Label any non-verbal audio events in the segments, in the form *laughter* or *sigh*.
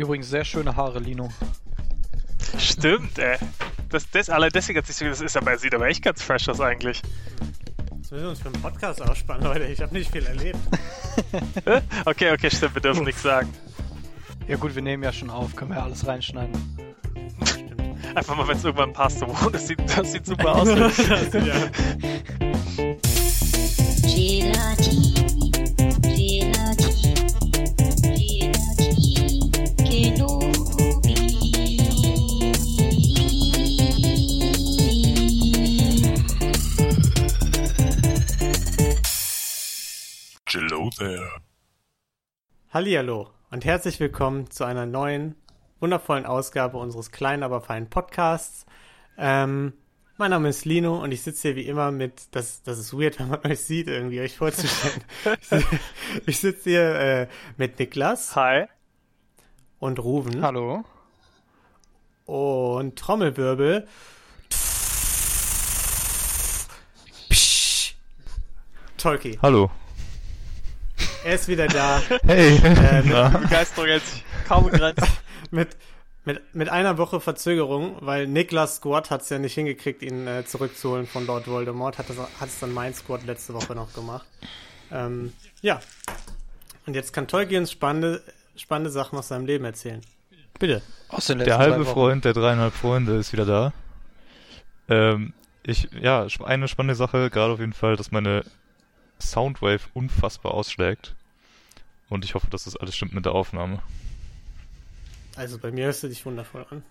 Übrigens sehr schöne Haare, Lino. Stimmt, ey. Das, das, alle deswegen hat sich so, das ist aber, sieht aber echt ganz fresh aus eigentlich. Das müssen wir uns für einen Podcast ausspannen, Leute. Ich habe nicht viel erlebt. *laughs* okay, okay, stimmt, wir dürfen nichts sagen. Ja gut, wir nehmen ja schon auf, können wir ja alles reinschneiden. Einfach mal, wenn es irgendwann passt. Oh, *laughs* das sieht, das sieht super aus. *laughs* ja. Hallihallo und herzlich willkommen zu einer neuen, wundervollen Ausgabe unseres kleinen, aber feinen Podcasts. Ähm, mein Name ist Lino und ich sitze hier wie immer mit, das, das ist weird, *laughs* wenn man euch sieht, irgendwie euch vorzustellen. *laughs* ich sitze- hier äh, mit Niklas Hi. und Ruven Hallo. und Trommelwirbel. Psch. Tolki, Hallo. Er ist wieder da. Hey. Ähm, Na? Begeisterung jetzt kaum begrenzt. *laughs* mit, mit, mit einer Woche Verzögerung, weil Niklas Squad hat es ja nicht hingekriegt, ihn äh, zurückzuholen von Lord Voldemort. Hat es hat es dann mein Squad letzte Woche noch gemacht. Ähm, ja. Und jetzt kann Tolki uns spannende, spannende Sachen aus seinem Leben erzählen. Bitte. Aus den Der letzten halbe. Freund der dreieinhalb Freunde ist wieder da. Ähm, ich, ja, eine spannende Sache, gerade auf jeden Fall, dass meine Soundwave unfassbar ausschlägt. Und ich hoffe, dass das alles stimmt mit der Aufnahme. Also bei mir hörst du dich wundervoll an.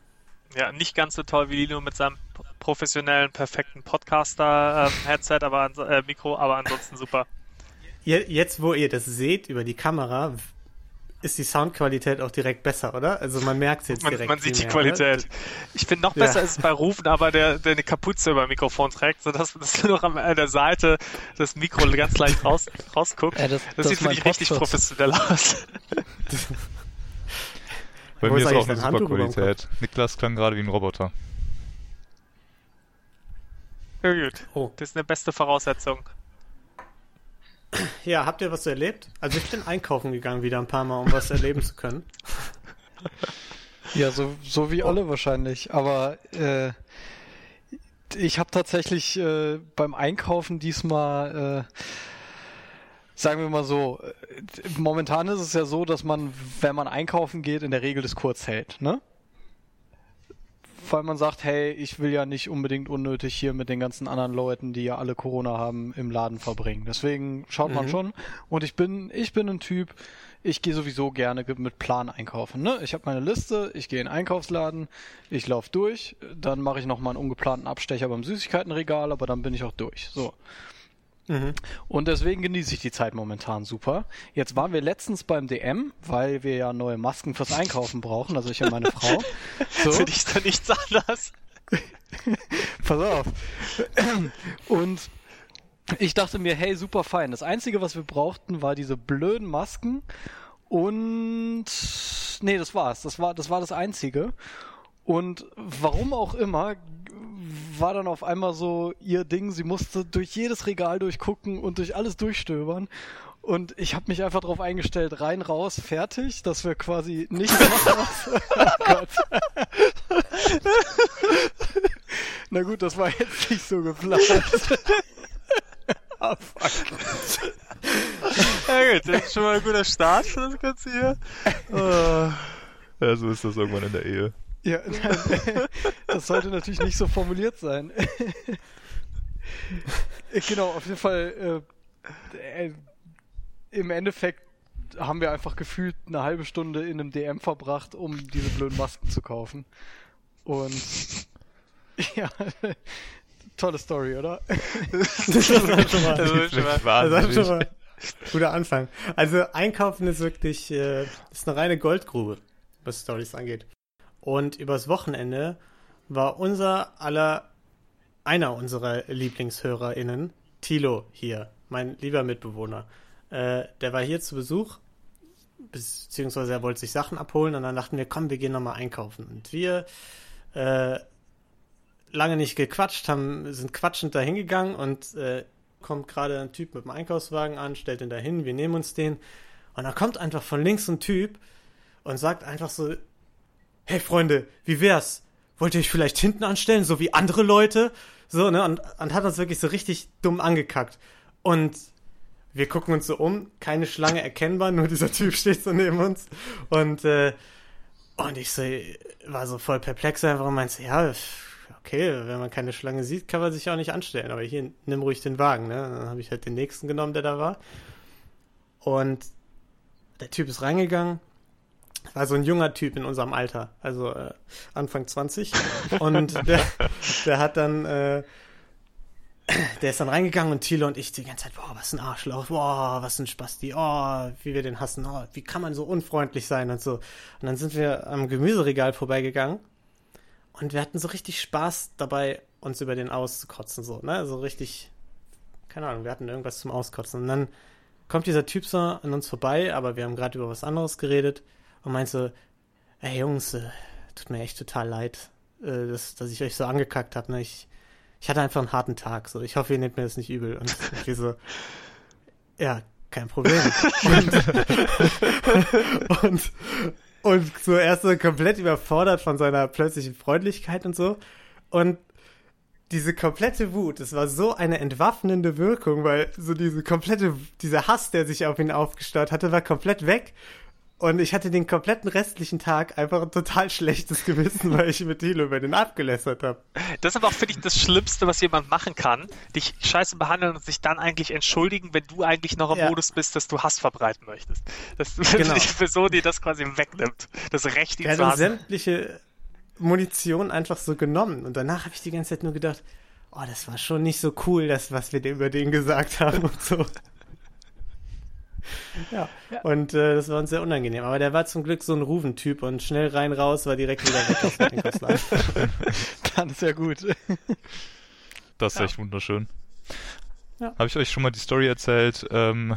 Ja, nicht ganz so toll wie Lino mit seinem professionellen, perfekten Podcaster-Headset, aber ans äh, Mikro, aber ansonsten super. Jetzt, wo ihr das seht über die Kamera, ist die Soundqualität auch direkt besser, oder? Also man merkt es jetzt Man, direkt. man sieht die mehr, Qualität. Ich finde noch Ja. besser ist es bei Rufen, aber der, der eine Kapuze über dem Mikrofon trägt, sodass das *laughs* nur noch an der Seite das Mikro ganz leicht raus, *laughs* rausguckt. Äh, das, Das, das sieht, finde ich, richtig professionell aus. Bei Wo mir ist auch eine super Handtuch Qualität. Niklas klang gerade wie ein Roboter. Ja, gut. Oh. Das ist eine beste Voraussetzung. Ja, habt ihr was erlebt? Also ich bin einkaufen gegangen wieder ein paar Mal, um was erleben zu können. Ja, so, so wie alle wahrscheinlich. Aber äh, ich habe tatsächlich äh, beim Einkaufen diesmal, äh, sagen wir mal so, äh, momentan ist es ja so, dass man, wenn man einkaufen geht, in der Regel das kurz hält, ne? Weil man sagt, hey, ich will ja nicht unbedingt unnötig hier mit den ganzen anderen Leuten, die ja alle Corona haben, im Laden verbringen. Deswegen schaut man Mhm. schon. Und ich bin, ich bin ein Typ, ich gehe sowieso gerne ge- mit Plan einkaufen. Ne? Ich habe meine Liste, ich gehe in den Einkaufsladen, ich laufe durch, dann mache ich nochmal einen ungeplanten Abstecher beim Süßigkeitenregal, aber dann bin ich auch durch. So. Mhm. Und deswegen genieße ich die Zeit momentan super. Jetzt waren wir letztens beim DM, weil wir ja neue Masken fürs Einkaufen brauchen, also ich und meine Frau. *laughs* So, Finde ich da nichts anders. *laughs* pass auf. Und ich dachte mir, hey, super fein. Das Einzige, was wir brauchten, war diese blöden Masken und nee, das war's. Das war das war das Einzige. Und warum auch immer war dann auf einmal so ihr Ding, sie musste durch jedes Regal durchgucken und durch alles durchstöbern. Und ich habe mich einfach darauf eingestellt, rein, raus, fertig, dass wir quasi nichts machen. *laughs* oh Gott. *laughs* Na gut, das war jetzt nicht so geplant. *laughs* ah, fuck. Ja gut, das ist schon mal ein guter Start für das Ganze hier. Ah. Ja, so ist das irgendwann in der Ehe. Ja, *laughs* das sollte natürlich nicht so formuliert sein. genau, auf jeden Fall. Äh, äh, Im Endeffekt haben wir einfach gefühlt eine halbe Stunde in einem DM verbracht, um diese blöden Masken zu kaufen. Und *laughs* ja, tolle Story, oder? Das ist halt schon mal, Das ist schon mal- das ist schon mal ein guter Anfang. Also einkaufen ist wirklich äh, ist eine reine Goldgrube, was Stories angeht. Und übers Wochenende war unser aller einer unserer LieblingshörerInnen, Tilo, hier, mein lieber Mitbewohner. Äh, der war hier zu Besuch, beziehungsweise er wollte sich Sachen abholen und dann dachten wir, komm, wir gehen nochmal einkaufen. Und wir äh, lange nicht gequatscht, haben, sind quatschend da hingegangen und äh, kommt gerade ein Typ mit dem Einkaufswagen an, stellt ihn da hin, wir nehmen uns den und dann kommt einfach von links ein Typ und sagt einfach so, hey Freunde, wie wär's? Wollt ihr euch vielleicht hinten anstellen, so wie andere Leute? So, ne, und, und hat uns wirklich so richtig dumm angekackt. Und wir gucken uns so um, keine Schlange erkennbar, nur dieser Typ steht so neben uns. Und, äh, und ich so, war so voll perplex einfach und meinte, ja, okay, wenn man keine Schlange sieht, kann man sich auch nicht anstellen. Aber hier, nimm ruhig den Wagen, ne? Dann habe ich halt den nächsten genommen, der da war. Und der Typ ist reingegangen. War so ein junger Typ in unserem Alter, also äh, Anfang 20. Und der, der hat dann, äh, der ist dann reingegangen und Thilo und ich die ganze Zeit, boah, was ein Arschloch, boah, was ein Spasti, oh, wie wir den hassen, oh, wie kann man so unfreundlich sein und so. Und dann sind wir am Gemüseregal vorbeigegangen und wir hatten so richtig Spaß dabei, uns über den auszukotzen, so, ne, so richtig, keine Ahnung, wir hatten irgendwas zum Auskotzen. Und dann kommt dieser Typ so an uns vorbei, aber wir haben gerade über was anderes geredet und meint so, ey Jungs, äh, tut mir echt total leid, äh, dass, dass ich euch so angekackt habe, ne, ich ich hatte einfach einen harten Tag. So, ich hoffe, ihr nehmt mir das nicht übel. Und wir so, *laughs* ja, kein Problem. Und, *laughs* und, und so erst so komplett überfordert von seiner plötzlichen Freundlichkeit und so. Und diese komplette Wut, es war so eine entwaffnende Wirkung, weil so diese komplette, dieser Hass, der sich auf ihn aufgestaut hatte, war komplett weg. Und ich hatte den kompletten restlichen Tag einfach ein total schlechtes Gewissen, *laughs* weil ich mit Thilo über den abgelästert habe. Das ist aber auch für dich das Schlimmste, was jemand machen kann. Dich scheiße behandeln und sich dann eigentlich entschuldigen, wenn du eigentlich noch im Ja. Modus bist, dass du Hass verbreiten möchtest. Das *laughs* ist Genau. die Person, die das quasi wegnimmt. Das Recht, ihn Er hat zu hassen. sämtliche Munition einfach so genommen. Und danach habe ich die ganze Zeit nur gedacht, oh, das war schon nicht so cool, das, was wir über den gesagt haben und so. *laughs* Ja, und äh, das war uns sehr unangenehm. Aber der war zum Glück so ein Ruven-Typ und schnell rein, raus, war direkt wieder weg aus dem Einkaufsladen. *laughs* Dann ist ja gut. Das ist Ja. echt wunderschön. Ja. Habe ich euch schon mal die Story erzählt, ähm,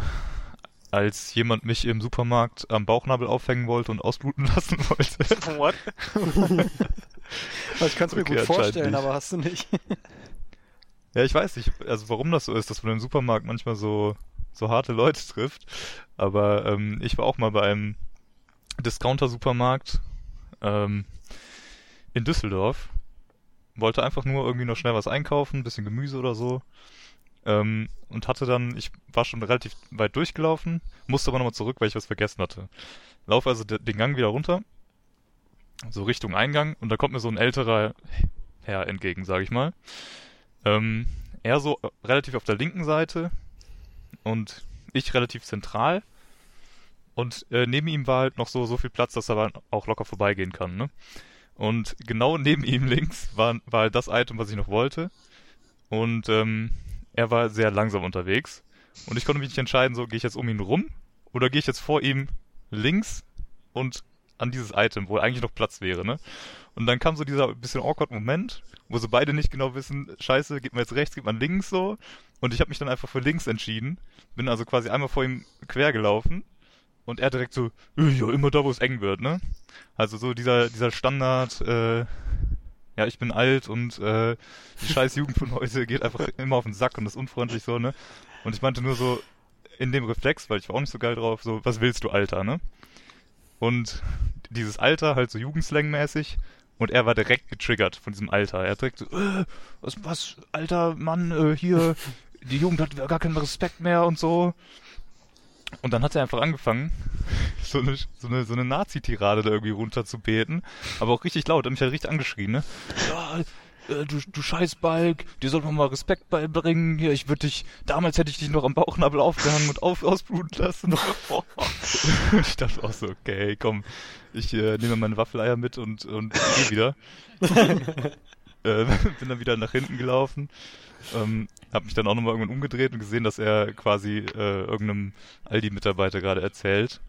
als jemand mich im Supermarkt am Bauchnabel aufhängen wollte und ausbluten *laughs* lassen wollte? What? Das kannst du mir Okay, gut vorstellen, aber hast du nicht. Ja, ich weiß nicht, also warum das so ist, dass man im Supermarkt manchmal so, so harte Leute trifft. Aber ähm, ich war auch mal bei einem Discounter-Supermarkt ähm, in Düsseldorf. Wollte einfach nur irgendwie noch schnell was einkaufen, ein bisschen Gemüse oder so. Ähm, und hatte dann, ich war schon relativ weit durchgelaufen, musste aber nochmal zurück, weil ich was vergessen hatte. Laufe also de- den Gang wieder runter, so Richtung Eingang, und da kommt mir so ein älterer Herr entgegen, sag ich mal. Ähm, er so äh, relativ auf der linken Seite und ich relativ zentral. Und äh, neben ihm war halt noch so, so viel Platz, dass er aber auch locker vorbeigehen kann, ne? Und genau neben ihm *laughs* links war, war halt das Item, was ich noch wollte. Und ähm, er war sehr langsam unterwegs. Und ich konnte mich nicht entscheiden, so gehe ich jetzt um ihn rum oder gehe ich jetzt vor ihm links und an dieses Item, wo eigentlich noch Platz wäre, ne? Und dann kam so dieser bisschen awkward Moment, wo so beide nicht genau wissen, scheiße, geht man jetzt rechts, geht man links so. Und ich habe mich dann einfach für links entschieden. Bin also quasi einmal vor ihm quer gelaufen. Und er direkt so, "Äh, ja, immer da, wo es eng wird, ne? Also so dieser, dieser Standard, äh, ja, ich bin alt und äh, die *laughs* scheiß Jugend von heute geht einfach immer auf den Sack und ist unfreundlich so, ne? Und ich meinte nur so, in dem Reflex, weil ich war auch nicht so geil drauf, so, was willst du, Alter, ne? Und dieses Alter halt so Jugendslangmäßig und er war direkt getriggert von diesem Alter. Er direkt so, äh, was, was, alter Mann, äh, hier, *laughs* die Jugend hat gar keinen Respekt mehr und so. Und dann hat er einfach angefangen, *laughs* so eine, so eine, so eine Nazi-Tirade da irgendwie runterzubeten, aber auch richtig laut, hat mich halt richtig angeschrien, ne? Ja, äh, du, du Scheißbalg, dir sollte man mal Respekt beibringen. Hier, ich würde dich, damals hätte ich dich noch am Bauchnabel aufgehangen und auf, ausbluten lassen. *laughs* und ich dachte auch so, okay, komm, ich äh, nehme meine Waffeleier mit und, und gehe wieder. *laughs* äh, bin dann wieder nach hinten gelaufen. Ähm, hab mich dann auch nochmal irgendwann umgedreht und gesehen, dass er quasi äh, irgendeinem Aldi-Mitarbeiter gerade erzählt,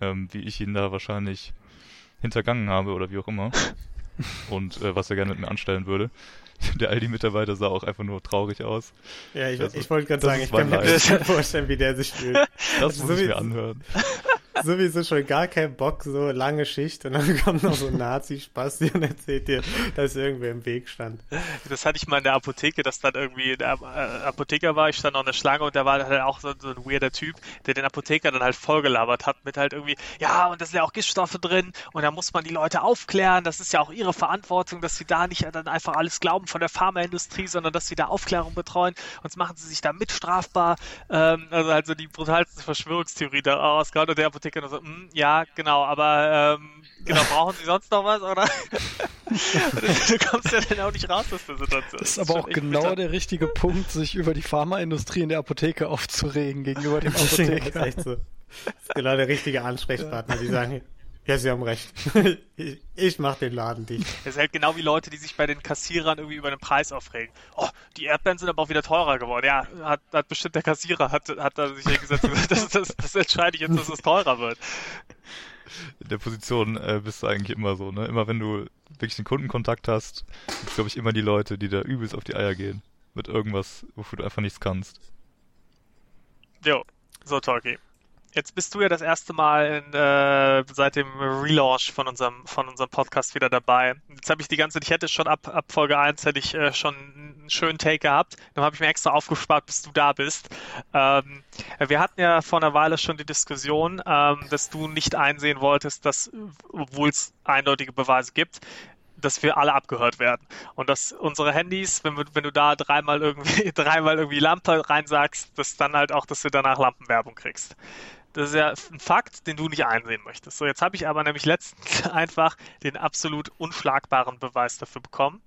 ähm, wie ich ihn da wahrscheinlich hintergangen habe oder wie auch immer. *laughs* Und äh, was er gerne mit mir anstellen würde. *laughs* Der Aldi-Mitarbeiter sah auch einfach nur traurig aus. Ja, ich, Das ist- ich wollte gerade das sagen, ich kann mir gut *laughs* vorstellen, wie der sich fühlt. Das So muss ich mir anhören. Sowieso schon gar keinen Bock, so lange Schicht und dann *laughs* kommt noch so ein Nazi-Spasti und erzählt dir, dass irgendwer im Weg stand. Das hatte ich mal in der Apotheke, dass dann irgendwie der äh, Apotheker war, ich stand noch eine Schlange und da war halt auch so, ein weirder Typ, der den Apotheker dann halt vollgelabert hat mit halt irgendwie, ja, und da sind ja auch Giftstoffe drin und da muss man die Leute aufklären, das ist ja auch ihre Verantwortung, dass sie da nicht dann einfach alles glauben von der Pharmaindustrie, sondern dass sie da Aufklärung betreuen, sonst machen sie sich da mitstrafbar. Ähm, also halt so die brutalste Verschwörungstheorie da ausgehauen und der Apotheker nur so, "Mm, ja, genau, aber ähm, genau, brauchen Sie sonst noch was, oder? *laughs* du kommst ja dann auch nicht raus aus der Situation. Das ist aber auch genau bitter. der richtige Punkt, sich über die Pharmaindustrie in der Apotheke aufzuregen gegenüber dem *laughs* Das ist Apotheker. echt so. Das ist genau der richtige Ansprechpartner, die sagen, ja, sie haben recht. *laughs* Ich, ich mach den Laden dicht. *laughs* Das ist halt genau wie Leute, die sich bei den Kassierern irgendwie über den Preis aufregen. Oh, die Erdbeeren sind aber auch wieder teurer geworden. Ja, hat, hat bestimmt der Kassierer, hat, hat da sich hingesetzt und gesagt, *laughs* das, das, das entscheide ich jetzt, dass es teurer wird. In der Position äh, bist du eigentlich immer so, ne? Immer wenn du wirklich einen Kundenkontakt hast, gibt's glaube ich immer die Leute, die da übelst auf die Eier gehen. Mit irgendwas, wofür du einfach nichts kannst. Jo, so Talkie. Jetzt bist du ja das erste Mal in, äh, seit dem Relaunch von unserem, von unserem Podcast wieder dabei. Jetzt habe ich die ganze, ich hätte schon ab, ab Folge 1 hätte ich äh, schon einen schönen Take gehabt. Dann habe ich mir extra aufgespart, bis du da bist. Ähm, wir hatten ja vor einer Weile schon die Diskussion, ähm, dass du nicht einsehen wolltest, dass, obwohl es eindeutige Beweise gibt, dass wir alle abgehört werden. Und dass unsere Handys, wenn, wir, wenn du da dreimal irgendwie, *laughs* dreimal irgendwie Lampe reinsagst, dass dann halt auch, dass du danach Lampenwerbung kriegst. Das ist ja ein Fakt, den du nicht einsehen möchtest. So, jetzt habe ich aber nämlich letztens *laughs* einfach den absolut unschlagbaren Beweis dafür bekommen.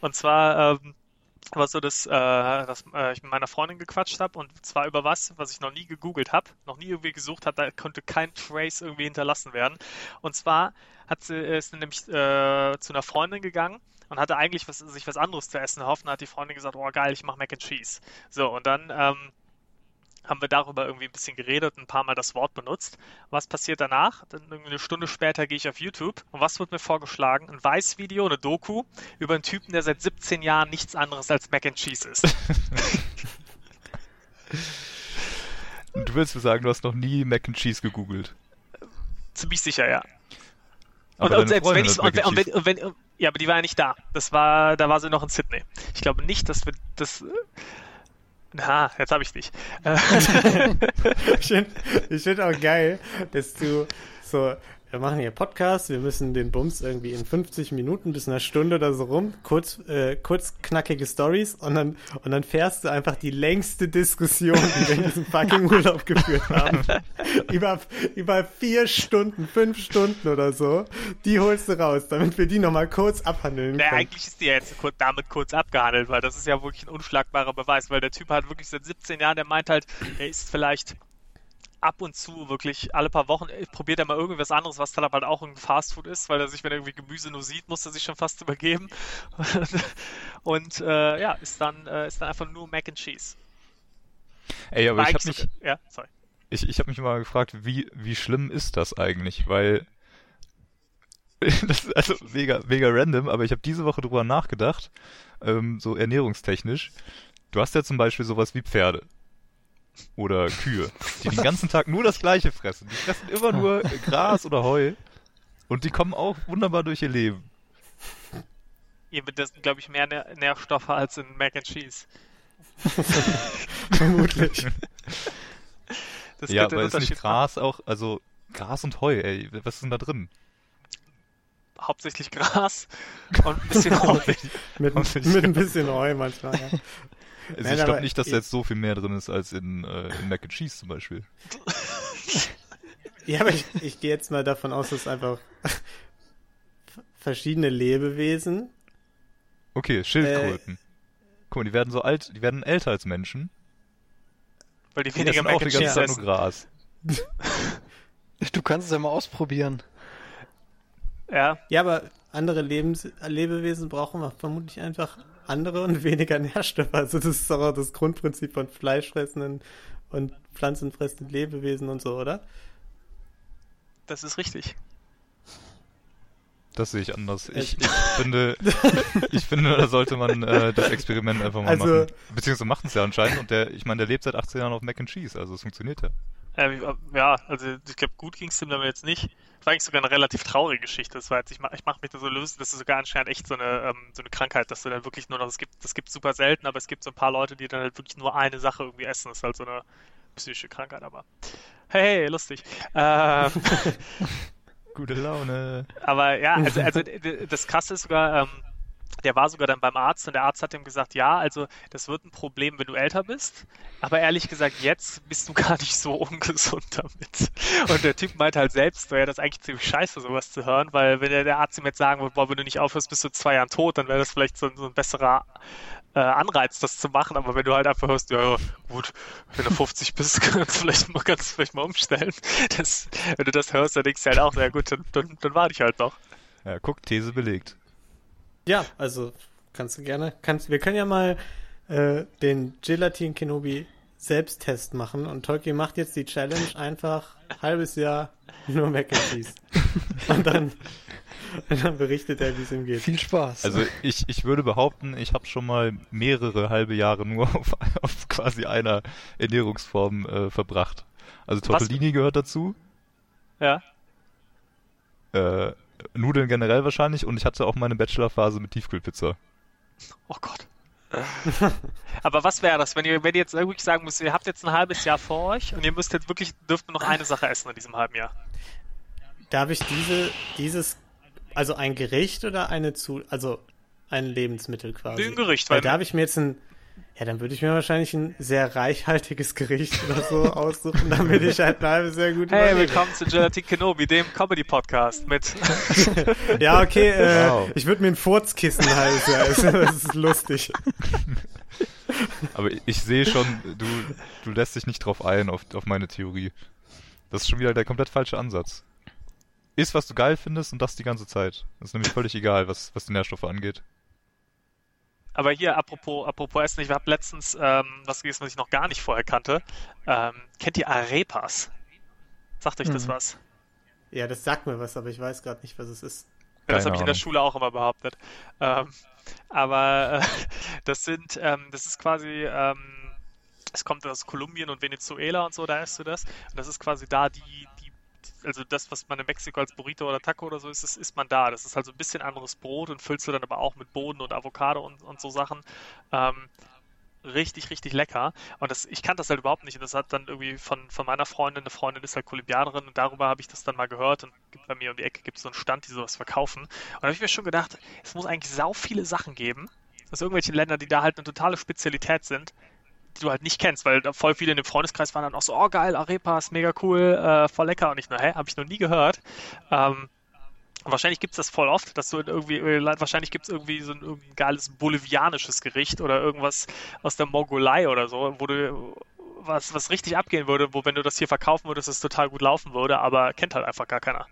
Und zwar, ähm, was so das, äh, dass äh, ich mit meiner Freundin gequatscht habe und zwar über was, was ich noch nie gegoogelt habe, noch nie irgendwie gesucht habe, da konnte kein Trace irgendwie hinterlassen werden. Und zwar hat sie, ist nämlich äh, zu einer Freundin gegangen und hatte eigentlich was, sich was anderes zu essen erhofft und hat die Freundin gesagt, oh geil, ich mache Mac and Cheese. So, und dann ähm, haben wir darüber irgendwie ein bisschen geredet, ein paar Mal das Wort benutzt. Was passiert danach? Dann irgendwie eine Stunde später gehe ich auf YouTube und was wird mir vorgeschlagen? Ein Weiß-Video, eine Doku über einen Typen, der seit 17 Jahren nichts anderes als Mac and Cheese ist. Und *laughs* du willst mir sagen, du hast noch nie Mac and Cheese gegoogelt. Ziemlich sicher, ja. Aber und, und selbst wenn ich und, und, wenn, und wenn, ja, aber die war ja nicht da. Das war, da war sie noch in Sydney. Ich glaube nicht, dass wir das. Na, jetzt habe ich dich. *laughs* Ich finde find auch geil, dass du so, wir machen hier Podcast, wir müssen den Bums irgendwie in 50 Minuten bis einer Stunde oder so rum, kurz, äh, kurz knackige Stories und dann, und dann fährst du einfach die längste Diskussion, die wir in diesem *laughs* fucking Urlaub geführt haben. über, über vier Stunden, fünf Stunden oder so, die holst du raus, damit wir die nochmal kurz abhandeln können. eigentlich ist die ja jetzt damit kurz abgehandelt, weil das ist ja wirklich ein unschlagbarer Beweis, weil der Typ hat wirklich seit 17 Jahren, der meint halt, er ist vielleicht ab und zu wirklich alle paar Wochen äh, probiert er mal irgendwas anderes, was dann aber halt auch ein Fastfood ist, weil er sich, wenn er irgendwie Gemüse nur sieht, muss er sich schon fast *laughs* übergeben. und äh, ja, ist dann, äh, ist dann einfach nur Mac and Cheese. Ey, aber ich habe mich, ja, sorry. ich, ich habe mich mal gefragt, wie, wie schlimm ist das eigentlich? Weil *laughs* das ist also mega, mega random, aber ich habe diese Woche drüber nachgedacht, ähm, so ernährungstechnisch. Du hast ja zum Beispiel sowas wie Pferde oder Kühe, die den ganzen Tag nur das Gleiche fressen. Die fressen immer nur Gras oder Heu und die kommen auch wunderbar durch ihr Leben. Ihr das sind, glaube ich, mehr Nähr Nährstoffe als in Mac and Cheese. *laughs* *laughs* Vermutlich. Das ja, aber ist nicht machen. Gras auch, also Gras und Heu, ey, was ist denn da drin? Hauptsächlich Gras und ein bisschen Heu. Mit, mit ein bisschen Heu manchmal, ja. Also Nein, ich glaube nicht, dass da jetzt so viel mehr drin ist als in, äh, in Mac and Cheese zum Beispiel. Ja, aber ich, ich gehe jetzt mal davon aus, dass einfach *laughs* verschiedene Lebewesen. Okay, Schildkröten. Guck mal, die werden so alt, die werden älter als Menschen. Weil die Die weniger Mac auch die and ganze Cheese Zeit nur. Gras. *laughs* Du kannst es ja mal ausprobieren. Ja, Ja, aber andere Lebens Lebewesen brauchen vermutlich einfach andere und *laughs* weniger Nährstoffe. Also das ist doch auch das Grundprinzip von fleischfressenden und pflanzenfressenden Lebewesen und so, oder? das ist richtig. Das sehe ich anders. Ich, ich finde, *laughs* ich finde, da sollte man äh, das Experiment einfach mal Also- machen. Beziehungsweise machen es ja anscheinend und der, ich meine, der lebt seit 18 Jahren auf Mac and Cheese, also es funktioniert ja. Äh, ja, also ich glaube, gut ging es ihm damit jetzt nicht. Das war eigentlich sogar eine relativ traurige Geschichte. Das war jetzt, ich mache ich mach mich da so lösen, das ist sogar anscheinend echt so eine, ähm, so eine Krankheit, dass du dann wirklich nur noch, es gibt, das gibt super selten, aber es gibt so ein paar Leute, die dann halt wirklich nur eine Sache irgendwie essen. Das ist halt so eine psychische Krankheit, aber hey, hey lustig. Ähm, *laughs* Gute Laune. *laughs* aber ja, also, also das Krasse ist sogar, ähm, der war sogar dann beim Arzt und der Arzt hat ihm gesagt, ja, also das wird ein Problem, wenn du älter bist, aber ehrlich gesagt, jetzt bist du *laughs* gar nicht so ungesund damit. Und der Typ meinte halt selbst, wäre das eigentlich ziemlich scheiße, sowas zu hören, weil wenn der, Arzt ihm jetzt sagen würde, boah, wenn du nicht aufhörst, bist du zwei Jahren tot, dann wäre das vielleicht so, ein- so ein besserer äh, Anreiz, das zu machen, aber wenn du halt einfach hörst, ja, gut, wenn du 50 bist, *laughs* kannst du vielleicht mal, kannst du vielleicht mal umstellen. Das, wenn du das hörst, dann denkst du halt auch, ja gut, dann, dann, dann warte ich halt noch. Ja, guck, These belegt. Ja, also kannst du gerne. Kannst, wir können ja mal äh, den Gelatin Kenobi Selbsttest machen und Tolkien macht jetzt die Challenge einfach halbes Jahr nur Mac and Cheese. *laughs* und dann, und dann berichtet er, wie es ihm geht. Viel Spaß. Also ich, ich würde behaupten, ich habe schon mal mehrere halbe Jahre nur *laughs* auf, auf quasi einer Ernährungsform äh, verbracht. Also Was- Tortellini gehört dazu, Ja. äh, Nudeln generell wahrscheinlich und ich hatte auch meine Bachelorphase mit Tiefkühlpizza. Oh Gott. *laughs* Aber was wäre das, wenn ihr, wenn ihr jetzt wirklich sagen müsst, ihr habt jetzt ein halbes Jahr vor euch und ihr müsst jetzt wirklich, dürft nur noch eine Sache essen in diesem halben Jahr? Darf ich diese, dieses, also ein Gericht oder eine zu, also ein Lebensmittel quasi? Ein Gericht, Weil weil da habe ich mir jetzt ein, ja, dann würde ich mir wahrscheinlich ein sehr reichhaltiges Gericht oder so aussuchen, damit ich halt halbes Jahr gut Hey, willkommen zu Gelatin Kenobi, dem Comedy-Podcast mit. *laughs* Ja, okay, äh, Wow. ich würde mir ein Furzkissen halten, ja, das, ist lustig. *laughs* Aber ich, ich sehe schon, du, du lässt dich nicht drauf ein, auf, auf meine Theorie. Das ist schon wieder der komplett falsche Ansatz. Ist, was du geil findest und das die ganze Zeit. Das ist nämlich völlig egal, was, was die Nährstoffe angeht. Aber hier, apropos, apropos Essen, ich habe letztens ähm, was gegessen, was ich noch gar nicht vorher kannte. Ähm, kennt ihr Arepas? Sagt euch das Mhm. was? Ja, das sagt mir was, aber ich weiß gerade nicht, was es ist. Ja, das habe ich in der. Schule auch immer behauptet. Ähm, aber äh, das sind, ähm, das ist quasi, ähm, es kommt aus Kolumbien und Venezuela und so, da isst du das. Und das ist quasi da die, also das, was man in Mexiko als Burrito oder Taco oder so ist, das isst man da. Das ist halt so ein bisschen anderes Brot und füllst du dann aber auch mit Bohnen und Avocado und, und so Sachen. Ähm, richtig, richtig lecker. Und das, ich kannte das halt überhaupt nicht. Und das hat dann irgendwie von, von meiner Freundin, eine Freundin ist halt Kolumbianerin und darüber habe ich das dann mal gehört. Und bei mir um die Ecke gibt es so einen Stand, die sowas verkaufen. Und da habe ich mir schon gedacht, es muss eigentlich sau viele Sachen geben, aus irgendwelchen Ländern, die da halt eine totale Spezialität sind, die du halt nicht kennst, weil da voll viele in dem Freundeskreis waren dann auch so, oh geil, Arepas, mega cool, äh, voll lecker. Und ich nur, hä, habe ich noch nie gehört. Ähm, wahrscheinlich gibt es das voll oft, dass du irgendwie, äh, wahrscheinlich gibt es irgendwie so ein irgendein geiles bolivianisches Gericht oder irgendwas aus der Mongolei oder so, wo du was, was richtig abgehen würde, wo wenn du das hier verkaufen würdest, es total gut laufen würde, aber kennt halt einfach gar keiner.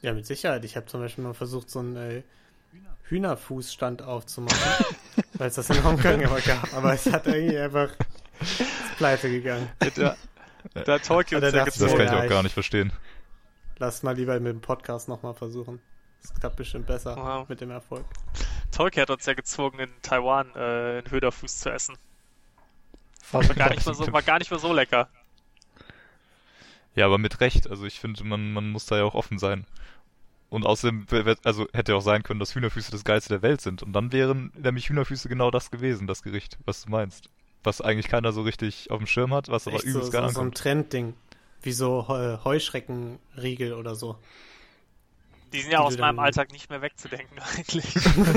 Ja, mit Sicherheit. Ich habe zum Beispiel mal versucht, so einen äh, Hühnerfußstand aufzumachen, *laughs* weil es das in Hongkong *laughs* immer gab. Aber es hat irgendwie einfach ist pleite gegangen. Da, da uns ja das- kann ich auch gar nicht verstehen. Lass mal lieber mit dem Podcast nochmal versuchen. Das klappt bestimmt besser Wow. mit dem Erfolg. Tolkien hat uns ja gezwungen, in Taiwan äh, einen Höderfuß zu essen. War gar nicht mal so, *laughs* war gar nicht mal so lecker. Ja, aber mit Recht. Also ich finde, man, man muss da ja auch offen sein. Und außerdem, also hätte ja auch sein können, dass Hühnerfüße das Geilste der Welt sind. Und dann wären nämlich Hühnerfüße genau das gewesen, das Gericht, was du meinst. Was eigentlich keiner so richtig auf dem Schirm hat, was aber Echt so, übelst so, geil so ein ankommt. Trendding. Wie so Heu- Heuschreckenriegel oder so. Die sind ja Die aus meinem Alltag nicht mehr wegzudenken *laughs* eigentlich.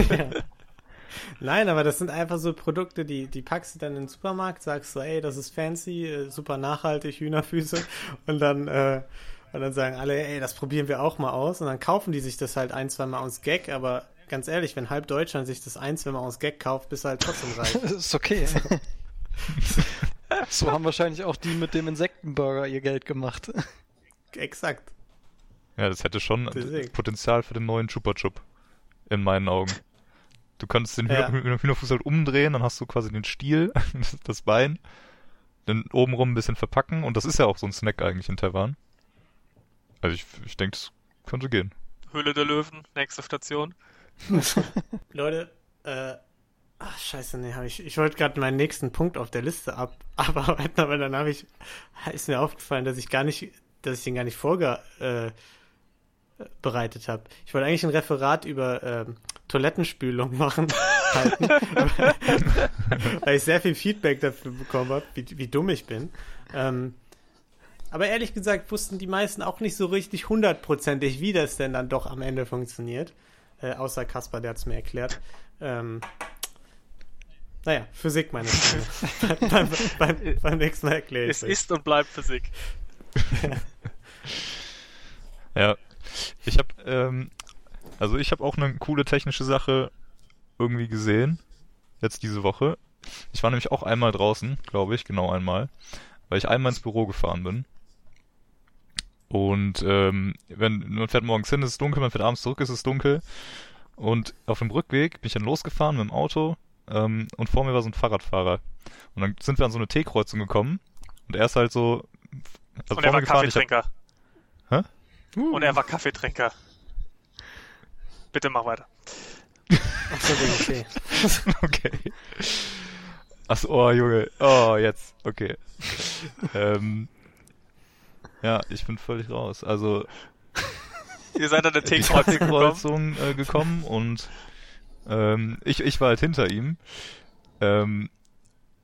Ja. *laughs* Nein, aber das sind einfach so Produkte, die, die packst du dann in den Supermarkt, sagst so, ey, das ist fancy, äh, super nachhaltig, Hühnerfüße. Und dann, äh, und dann sagen alle, ey, das probieren wir auch mal aus. Und dann kaufen die sich das halt ein, zwei Mal aus Gag, aber ganz ehrlich, wenn halb Deutschland sich das ein, zwei Mal aus Gag kauft, bist du halt trotzdem reich. Das *laughs* ist okay. *laughs* so haben wahrscheinlich auch die mit dem Insektenburger ihr Geld gemacht. Exakt. Ja, das hätte schon Deswegen. Potenzial für den neuen Chupa Chup. In meinen Augen. Du könntest den Ja. Hühner, Hühner- Hühnerfuß halt umdrehen, dann hast du quasi den Stiel, *laughs* das Bein, dann obenrum ein bisschen verpacken und das ist ja auch so ein Snack eigentlich in Taiwan. Also ich, ich denke, das könnte gehen. Höhle der Löwen, nächste Station. *laughs* Leute, äh, Ach, scheiße, nee, hab ich, ich wollte gerade meinen nächsten Punkt auf der Liste ab, *laughs* abarbeiten, aber dann habe ich, ist mir aufgefallen, dass ich gar nicht, dass ich den gar nicht vorbereitet äh, bereitet habe. Ich wollte eigentlich ein Referat über ähm, Toilettenspülung *laughs* machen, halten, weil ich sehr viel Feedback dafür bekommen habe, wie, wie dumm ich bin. Ähm, aber ehrlich gesagt wussten die meisten auch nicht so richtig hundertprozentig, wie das denn dann doch am Ende funktioniert. Äh, außer Kaspar, der hat es mir erklärt. Ähm, naja, Physik meine *laughs* ich. beim, beim, beim nächsten Mal erkläre ich Es ist und bleibt Physik. *laughs* Ja, ich habe, ähm, also ich habe auch eine coole technische Sache irgendwie gesehen, jetzt diese Woche. Ich war nämlich auch einmal draußen, glaube ich, genau einmal, weil ich einmal ins Büro gefahren bin. Und ähm, wenn man fährt morgens hin, ist es dunkel, man fährt abends zurück, ist es dunkel. Und auf dem Rückweg bin ich dann losgefahren mit dem Auto ähm, und vor mir war so ein Fahrradfahrer. Und dann sind wir an so eine T-Kreuzung gekommen und er ist halt so also Und er war ich hab- Kaffeetrinker. Hä? Und er war Kaffeetrinker. Bitte mach weiter. Achso, *laughs* okay. Okay. Achso, oh Junge. Oh, jetzt. Okay. ähm, ja, ich bin völlig raus. Also, *laughs* Ihr seid an der *laughs* T-Kreuzung äh, gekommen und ähm, ich, ich war halt hinter ihm. Ähm,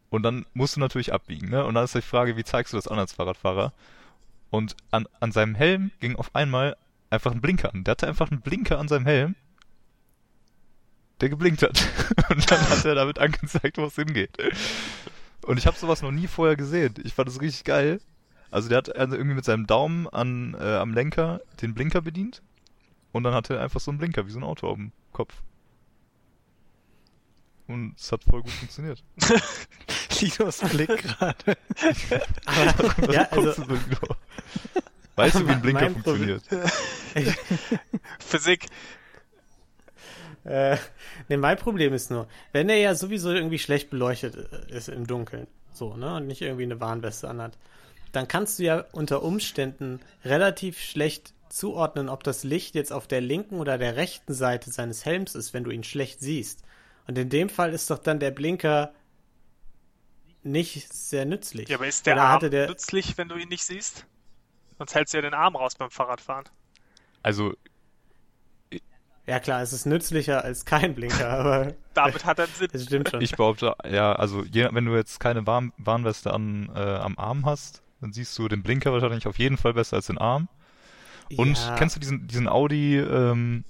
und dann musst du natürlich abbiegen, ne? Und dann ist die Frage, wie zeigst du das an als Fahrradfahrer? Und an, an seinem Helm ging auf einmal einfach ein Blinker an. Der hatte einfach einen Blinker an seinem Helm, der geblinkt hat. *laughs* Und dann hat er damit angezeigt, wo es hingeht. Und ich habe sowas noch nie vorher gesehen. Ich fand das richtig geil. Also der hat also irgendwie mit seinem Daumen an, äh, am Lenker den Blinker bedient. Und dann hatte er einfach so einen Blinker, wie so ein Auto auf dem Kopf. Und es hat voll gut funktioniert. *laughs* Linus Blick gerade. *laughs* Ja, also, du genau? Weißt du, wie ein Blinker funktioniert? *laughs* Physik. äh, ne, mein Problem ist nur, wenn er ja sowieso irgendwie schlecht beleuchtet äh, ist im Dunkeln, so, ne, und nicht irgendwie eine Warnweste anhat, dann kannst du ja unter Umständen relativ schlecht zuordnen, ob das Licht jetzt auf der linken oder der rechten Seite seines Helms ist, wenn du ihn schlecht siehst. Und in dem Fall ist doch dann der Blinker nicht sehr nützlich. Ja, aber ist der Oder Arm der, nützlich, wenn du ihn nicht siehst? Sonst hältst du ja den Arm raus beim Fahrradfahren. Also, Ja klar, es ist nützlicher als kein Blinker, *laughs* aber Damit hat er einen Sinn. *laughs* das stimmt schon. ich behaupte, ja, also je, wenn du jetzt keine Warn Warnweste an, äh, am Arm hast, dann siehst du den Blinker wahrscheinlich auf jeden Fall besser als den Arm. Und Ja. kennst du diesen, diesen Audi, ähm,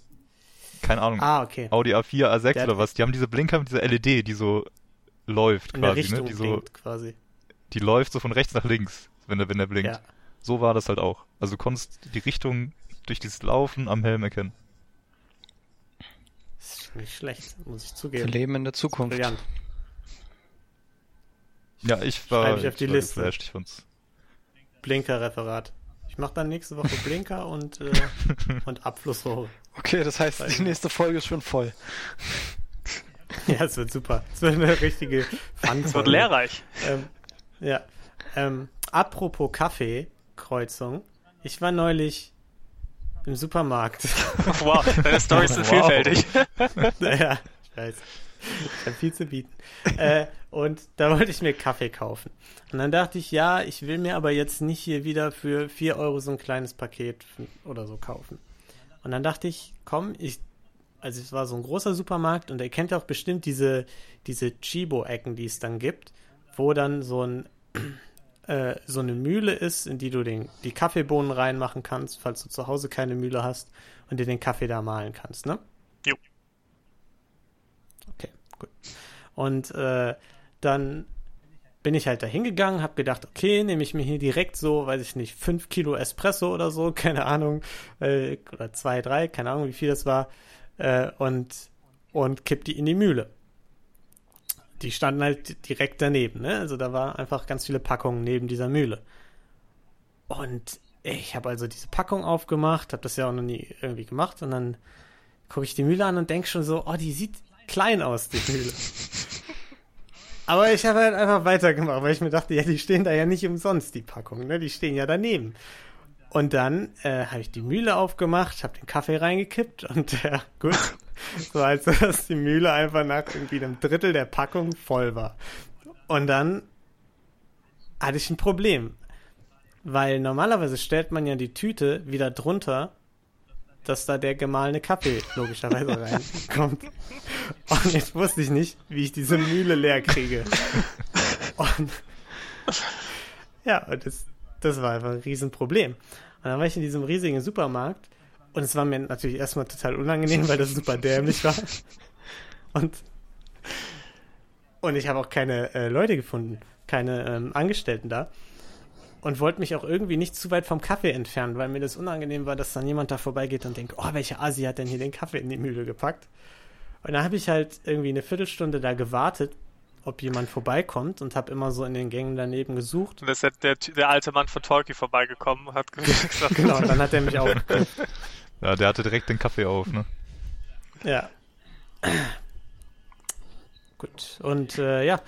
keine Ahnung, Ah, okay. Audi A4, A6 Der oder was? Die haben diese Blinker mit dieser LED, die so läuft quasi, Richtung ne? Die so, quasi. die läuft so von rechts nach links, wenn der, wenn der blinkt. Ja. So war das halt auch. Also du konntest die Richtung durch dieses Laufen am Helm erkennen. Ist nicht schlecht, muss ich Wir zugeben. leben in der Zukunft. Brillant. Ja, ich war, Schreib ich auf die war Liste. geflasht, ich fand's. Blinker-Referat. Ich mache dann nächste Woche Blinker und, äh, *laughs* und Abflussrohre. Okay, das heißt, die nächste Folge ist schon voll. *laughs* Ja, es wird super. Es wird eine richtige fun Es wird lehrreich. Ähm, ja. Ähm, apropos Kaffeekreuzung. Ich war neulich im Supermarkt. Wow, deine Storys *laughs* sind Wow. vielfältig. naja, ich weiß. Ich habe viel zu bieten. Äh, und da wollte ich mir Kaffee kaufen. Und dann dachte ich, ja, ich will mir aber jetzt nicht hier wieder für 4 Euro so ein kleines Paket oder so kaufen. Und dann dachte ich, komm, ich, also es war so ein großer Supermarkt und ihr kennt auch bestimmt diese, diese Chibo-Ecken, die es dann gibt, wo dann so ein *clears throat* äh, so eine Mühle ist, in die du den, die Kaffeebohnen reinmachen kannst, falls du zu Hause keine Mühle hast und dir den Kaffee da mahlen kannst, ne? Gut. Und äh, dann bin ich halt da hingegangen, hab gedacht, okay, nehme ich mir hier direkt so, weiß ich nicht, 5 Kilo Espresso oder so, *laughs* keine Ahnung, äh, oder zwei, drei, keine Ahnung, wie viel das war, äh, und, und kipp die in die Mühle. Die standen halt direkt daneben, ne? Also da war einfach ganz viele Packungen neben dieser Mühle. Und ich habe also diese Packung aufgemacht, habe das ja auch noch nie irgendwie gemacht und dann gucke ich die Mühle an und denke schon so, oh, die sieht klein aus, die Mühle. Aber ich habe halt einfach weitergemacht, weil ich mir dachte, ja, die stehen da ja nicht umsonst, die Packungen, ne? Die stehen ja daneben. Und dann äh, habe ich die Mühle aufgemacht, habe den Kaffee reingekippt und äh, *laughs* gut, So als dass die Mühle einfach nach irgendwie einem Drittel der Packung voll war. Und dann hatte ich ein Problem. Weil normalerweise stellt man ja die Tüte wieder drunter, dass da der gemahlene Kaffee logischerweise *laughs* reinkommt. Und jetzt wusste ich nicht, wie ich diese Mühle leer kriege. Und ja, und das, das war einfach ein Riesenproblem. Und dann war ich in diesem riesigen Supermarkt und es war mir natürlich erstmal total unangenehm, weil das super dämlich war. Und, und ich habe auch keine äh, Leute gefunden, keine ähm, Angestellten da. Und wollte mich auch irgendwie nicht zu weit vom Kaffee entfernen, weil mir das unangenehm war, dass dann jemand da vorbeigeht und denkt, oh, welcher Asi hat denn hier den Kaffee in die Mühle gepackt? Und dann habe ich halt irgendwie eine Viertelstunde da gewartet, ob jemand vorbeikommt und habe immer so in den Gängen daneben gesucht. Und da ist der, der, der alte Mann von Tolkien vorbeigekommen und hat *laughs* gesagt, Genau, und dann hat er mich auch. Ja, der hatte direkt den Kaffee auf, ne? Ja. Gut. Und äh, ja.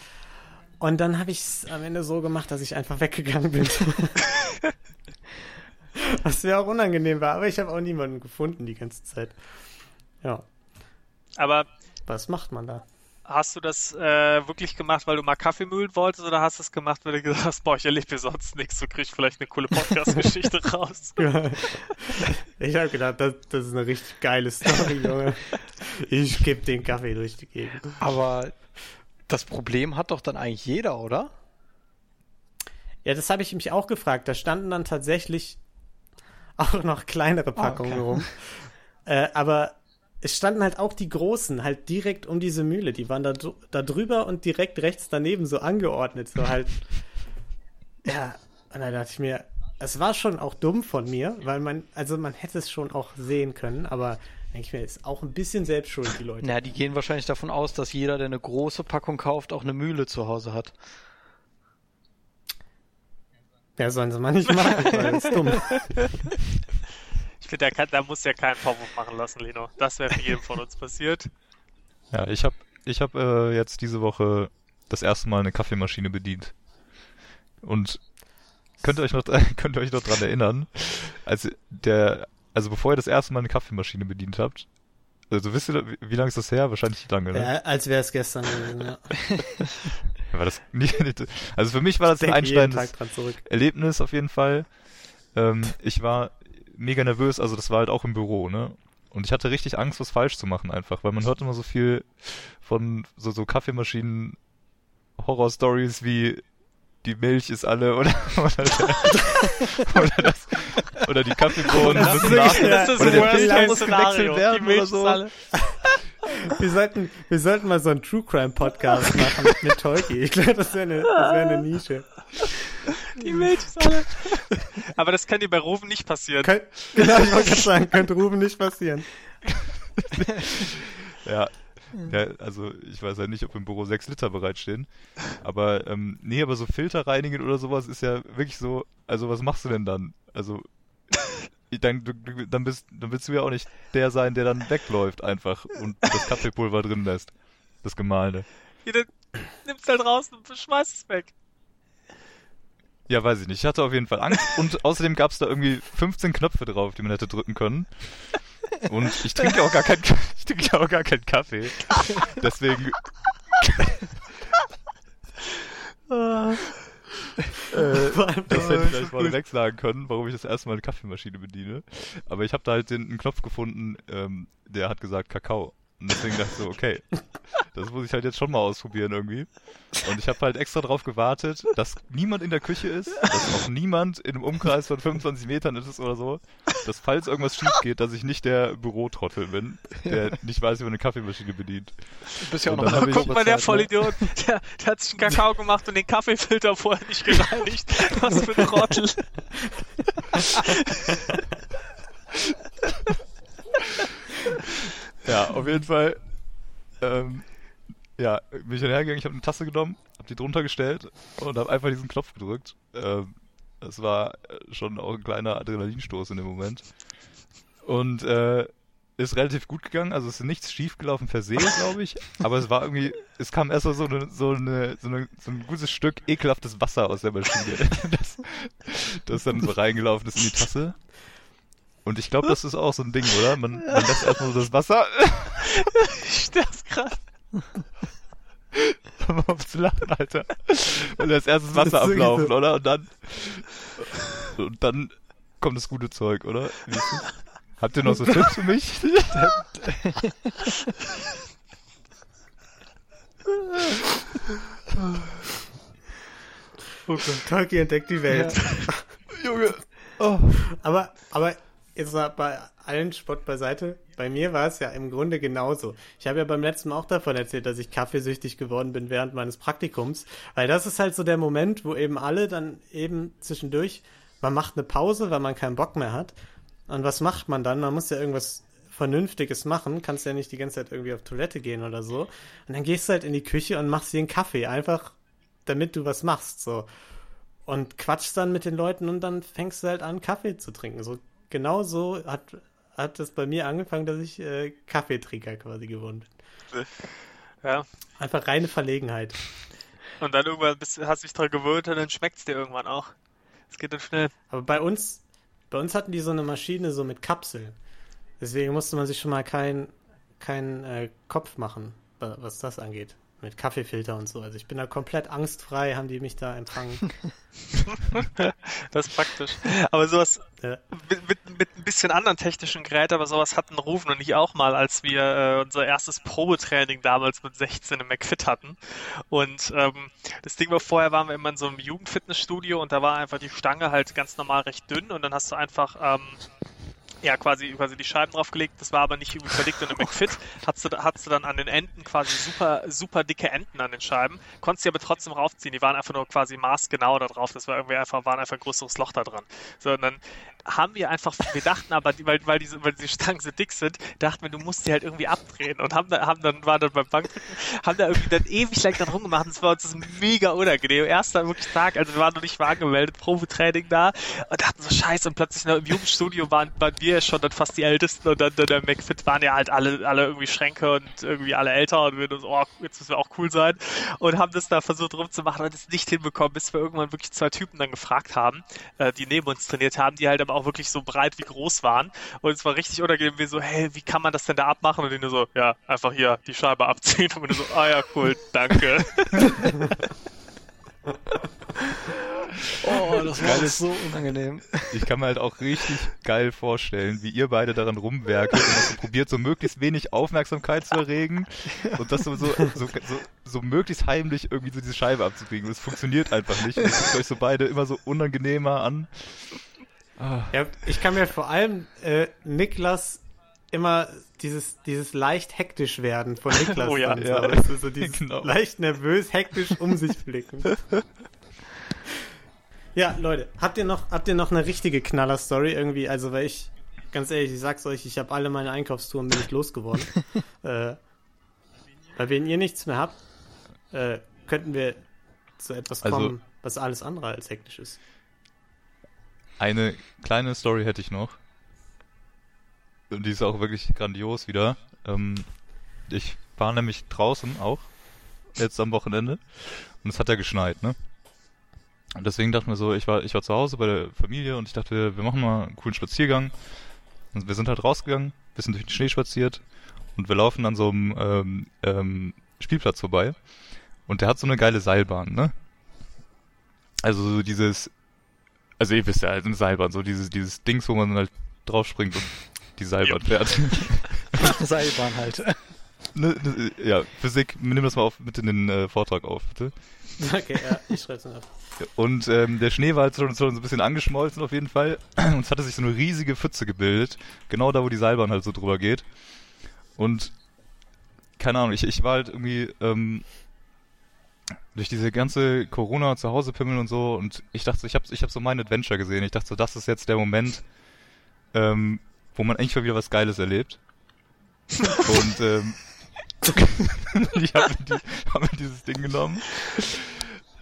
Und dann habe ich es am Ende so gemacht, dass ich einfach weggegangen bin. *laughs* Was mir auch unangenehm war, aber ich habe auch niemanden gefunden die ganze Zeit. Ja. aber Was macht man da? hast du das äh, wirklich gemacht, weil du mal Kaffee mühlen wolltest oder hast du es gemacht, weil du gesagt hast, boah, ich erlebe hier sonst nichts, so krieg ich vielleicht eine coole Podcast-Geschichte *laughs* raus? ich habe gedacht, das, das ist eine richtig geile Story, Junge. Ich gebe den Kaffee durch die Gegend. Aber das Problem hat doch dann eigentlich jeder, oder? Ja, das habe ich mich auch gefragt. Da standen dann tatsächlich auch noch kleinere Packungen okay. rum. Äh, aber es standen halt auch die großen, halt direkt um diese Mühle. Die waren da, da drüber und direkt rechts daneben so angeordnet. So halt. Ja, und da dachte ich mir, es war schon auch dumm von mir, weil man, also man hätte es schon auch sehen können, aber denke ich mir, ist auch ein bisschen selbstschuld, die Leute. Na, die gehen wahrscheinlich davon aus, dass jeder, der eine große Packung kauft, auch eine Mühle zu Hause hat. Ja, sollen sie mal nicht machen, weil das ist dumm. *laughs* Ich finde, da, da muss ja keinen Vorwurf machen lassen, Lino. Das wäre jedem von uns passiert. Ja, ich habe ich hab, äh, jetzt diese Woche das erste Mal eine Kaffeemaschine bedient. Und könnt ihr euch noch, *laughs* könnt ihr euch noch dran erinnern, als der, also bevor ihr das erste Mal eine Kaffeemaschine bedient habt, also wisst ihr, wie, lange ist das her? Wahrscheinlich lange, ne? Ja, als wäre es gestern gewesen, ja. *laughs* War das nicht, *laughs* nicht, also für mich war das Ich ein einschneidendes. Erlebnis auf jeden Fall. Ähm, ich war mega nervös, also das war halt auch im Büro, ne? Und ich hatte richtig Angst, was falsch zu machen einfach, weil man hört immer so viel von so, so Kaffeemaschinen Horror-Stories wie die Milch ist alle oder *laughs* oder, der, oder das oder die Kaffeebohnen Das ist müssen nach, Das ist oder der Filter muss gewechselt werden Die Milch oder ist so. alle. *laughs* Wir sollten, wir sollten mal so einen True Crime Podcast machen mit Tolki. Ich glaube, das wäre eine, wär eine Nische. Die Milch ist alle. Aber das kann dir bei Rufen nicht passieren. Könnt, *laughs* genau, ich wollte gerade sagen, könnte Ruben nicht passieren. Ja. Ja, also ich weiß ja nicht, ob im Büro sechs Liter bereitstehen. Aber ähm, nee, aber so Filter reinigen oder sowas ist ja wirklich so, also was machst du denn dann? Also dann, dann bist dann willst du ja auch nicht der sein, der dann wegläuft einfach und das Kaffeepulver drin lässt. Das Gemahlene. Jeder nimmt's halt raus und schmeißt es weg. Ja, weiß ich nicht. Ich hatte auf jeden Fall Angst und außerdem gab es da irgendwie 15 Knöpfe drauf, die man hätte drücken können. Und ich trinke auch gar keinen *laughs* ich trinke auch gar keinen Kaffee. Deswegen *laughs* äh, das hätte ich vielleicht vorneweg sagen können, warum ich das erste Mal eine Kaffeemaschine bediene. Aber ich habe da halt den, einen Knopf gefunden, ähm, der hat gesagt Kakao. Und deswegen dachte ich so, okay, das muss ich halt jetzt schon mal ausprobieren irgendwie. Und ich habe halt extra drauf gewartet, dass niemand in der Küche ist, dass auch niemand in einem Umkreis von 25 Metern ist oder so, dass falls irgendwas schief geht, dass ich nicht der Bürotrottel bin, der nicht weiß, wie man eine Kaffeemaschine bedient. Du bist ja auch noch Guck mal, der ne? Vollidiot, der, der hat sich einen Kakao gemacht und den Kaffeefilter vorher nicht gereinigt. Was für ein Trottel. *laughs* Ja, auf jeden Fall. Ähm, ja, bin ich dann hergegangen, ich habe eine Tasse genommen, habe die drunter gestellt und habe einfach diesen Knopf gedrückt. Ähm, das war schon auch ein kleiner Adrenalinstoß in dem Moment. Und äh, ist relativ gut gegangen, also ist nichts schief gelaufen per se, glaube ich, aber es war irgendwie, es kam erst so, eine, so, eine, so, eine, so ein gutes Stück ekelhaftes Wasser aus der Maschine, *laughs* das, das dann so reingelaufen ist in die Tasse. Und ich glaube, das ist auch so ein Ding, oder? Man, *laughs* man lässt erstmal so das Wasser *laughs* ich sterbe gerade. Hör mal auf zu lachen, Alter. Und als erstes Das ist Wasser ablaufen, so. oder? Und dann. Und dann kommt das gute Zeug, oder? Habt ihr noch so Tipps für mich? Tolkien entdeckt die Welt. Junge. Oh. Aber, aber mal bei allen Spott beiseite. Bei mir war es ja im Grunde genauso. Ich habe ja beim letzten Mal auch davon erzählt, dass ich kaffeesüchtig geworden bin während meines Praktikums. Weil das ist halt so der Moment, wo eben alle dann eben zwischendurch, man macht eine Pause, weil man keinen Bock mehr hat. Und was macht man dann? Man muss ja irgendwas Vernünftiges machen, kannst ja nicht die ganze Zeit irgendwie auf Toilette gehen oder so. Und dann gehst du halt in die Küche und machst dir einen Kaffee, einfach damit du was machst, so. Und quatschst dann mit den Leuten und dann fängst du halt an, Kaffee zu trinken. So genau so hat, hat das bei mir angefangen, dass ich äh, Kaffeetrinker quasi geworden bin. Ja. Einfach reine Verlegenheit. Und dann irgendwann bist, hast du dich dran gewöhnt und dann schmeckt es dir irgendwann auch. Es geht dann schnell. Aber bei uns, bei uns hatten die so eine Maschine so mit Kapseln. Deswegen musste man sich schon mal keinen kein, äh, Kopf machen, was das angeht. Mit Kaffeefilter und so. Also ich bin da komplett angstfrei, haben die mich da empfangen. *laughs* Das ist praktisch. Aber sowas Ja. mit, mit, mit ein bisschen anderen technischen Gerät, aber sowas hatten Rufen und ich auch mal, als wir äh, unser erstes Probetraining damals mit 16 im McFit hatten. Und ähm, das Ding war, vorher waren wir immer in so einem Jugendfitnessstudio und da war einfach die Stange halt ganz normal recht dünn und dann hast du einfach ähm, ja, quasi, quasi die Scheiben draufgelegt, das war aber nicht irgendwie verdickt und im McFit. Hattest du, hattest du dann an den Enden quasi super, super dicke Enden an den Scheiben, konntest die aber trotzdem raufziehen, die waren einfach nur quasi maßgenau da drauf, das war irgendwie einfach, waren einfach ein größeres Loch da dran. So, und dann haben wir einfach, wir dachten aber, die- weil, weil, diese, weil diese Stangen so dick sind, dachten wir, du musst die halt irgendwie abdrehen. Und haben, da, haben dann, waren dann beim Bankdrücken, haben da irgendwie dann ewig lang dran rumgemacht. Und es war uns das mega unangenehm. Erster wirklich Tag, also wir waren noch nicht mal angemeldet, Probetraining da. Und dachten so scheiße und plötzlich noch im Jugendstudio waren, waren wir ja schon dann fast die Ältesten und dann, dann der McFit waren ja halt alle, alle irgendwie Schränke und irgendwie alle älter und wir uns, oh, jetzt müssen wir auch cool sein und haben das da versucht rumzumachen und es nicht hinbekommen, bis wir irgendwann wirklich zwei Typen dann gefragt haben, äh, die neben uns trainiert haben, die halt aber auch wirklich so breit wie groß waren und es war richtig unangenehm, wir so, hey, wie kann man das denn da abmachen? Und die nur so, ja, einfach hier die Scheibe abziehen und wir so, ah ja, cool, danke. *laughs* *laughs* Oh, das war alles so unangenehm. Ich kann mir halt auch richtig geil vorstellen, wie ihr beide daran rumwerkelt und das so probiert, so möglichst wenig Aufmerksamkeit zu erregen und das so, so, so, so, so möglichst heimlich irgendwie so diese Scheibe abzukriegen. Und es funktioniert einfach nicht. Und ihr guckt euch so beide immer so unangenehmer an. Ah, Ja, ich kann mir vor allem äh, Niklas immer dieses, dieses leicht hektisch werden von *laughs* Niklas. Oh ja, dann, ja. so, weißt du, so *laughs* dieses Genau. leicht nervös, hektisch um sich blicken. *laughs* Ja, Leute, habt ihr noch, habt ihr noch eine richtige Knaller-Story irgendwie? Also, weil ich, ganz ehrlich, ich sag's euch, ich habe alle meine Einkaufstouren bin ich losgeworden. äh, weil wenn ihr nichts mehr habt, äh, könnten wir zu etwas Also- kommen, was alles andere als hektisch ist. Eine kleine Story hätte ich noch. Und die ist auch wirklich grandios wieder. Ähm, ich war nämlich draußen auch, jetzt am Wochenende. Und es hat ja geschneit, ne? Und deswegen dachte ich mir so, ich war, ich war zu Hause bei der Familie und ich dachte, wir machen mal einen coolen Spaziergang. Und wir sind halt rausgegangen, bisschen durch den Schnee spaziert und wir laufen an so einem ähm, ähm, Spielplatz vorbei. Und der hat so eine geile Seilbahn, ne? Also so dieses, also ihr wisst ja, halt eine Seilbahn, so dieses, dieses Dings, wo man halt drauf springt und die Seilbahn fährt. *laughs* Seilbahn halt. *laughs* ne, ne, ja, Physik, nimm das mal auf, mit in den äh, Vortrag auf, bitte. Okay, ja, ich schreib's mir auf. Und ähm, der Schnee war halt schon, schon so ein bisschen angeschmolzen auf jeden Fall. *clears throat* Und es hatte sich so eine riesige Pfütze gebildet. Genau da, wo die Seilbahn halt so drüber geht. Und keine Ahnung, ich, ich war halt irgendwie ähm, durch diese ganze Corona zu Hause pimmeln und so und ich dachte, so, ich habe ich hab so mein Adventure gesehen. Ich dachte so, das ist jetzt der Moment, ähm, wo man endlich mal wieder was Geiles erlebt. *laughs* und ähm, *laughs* ich habe mir, die, hab mir dieses Ding genommen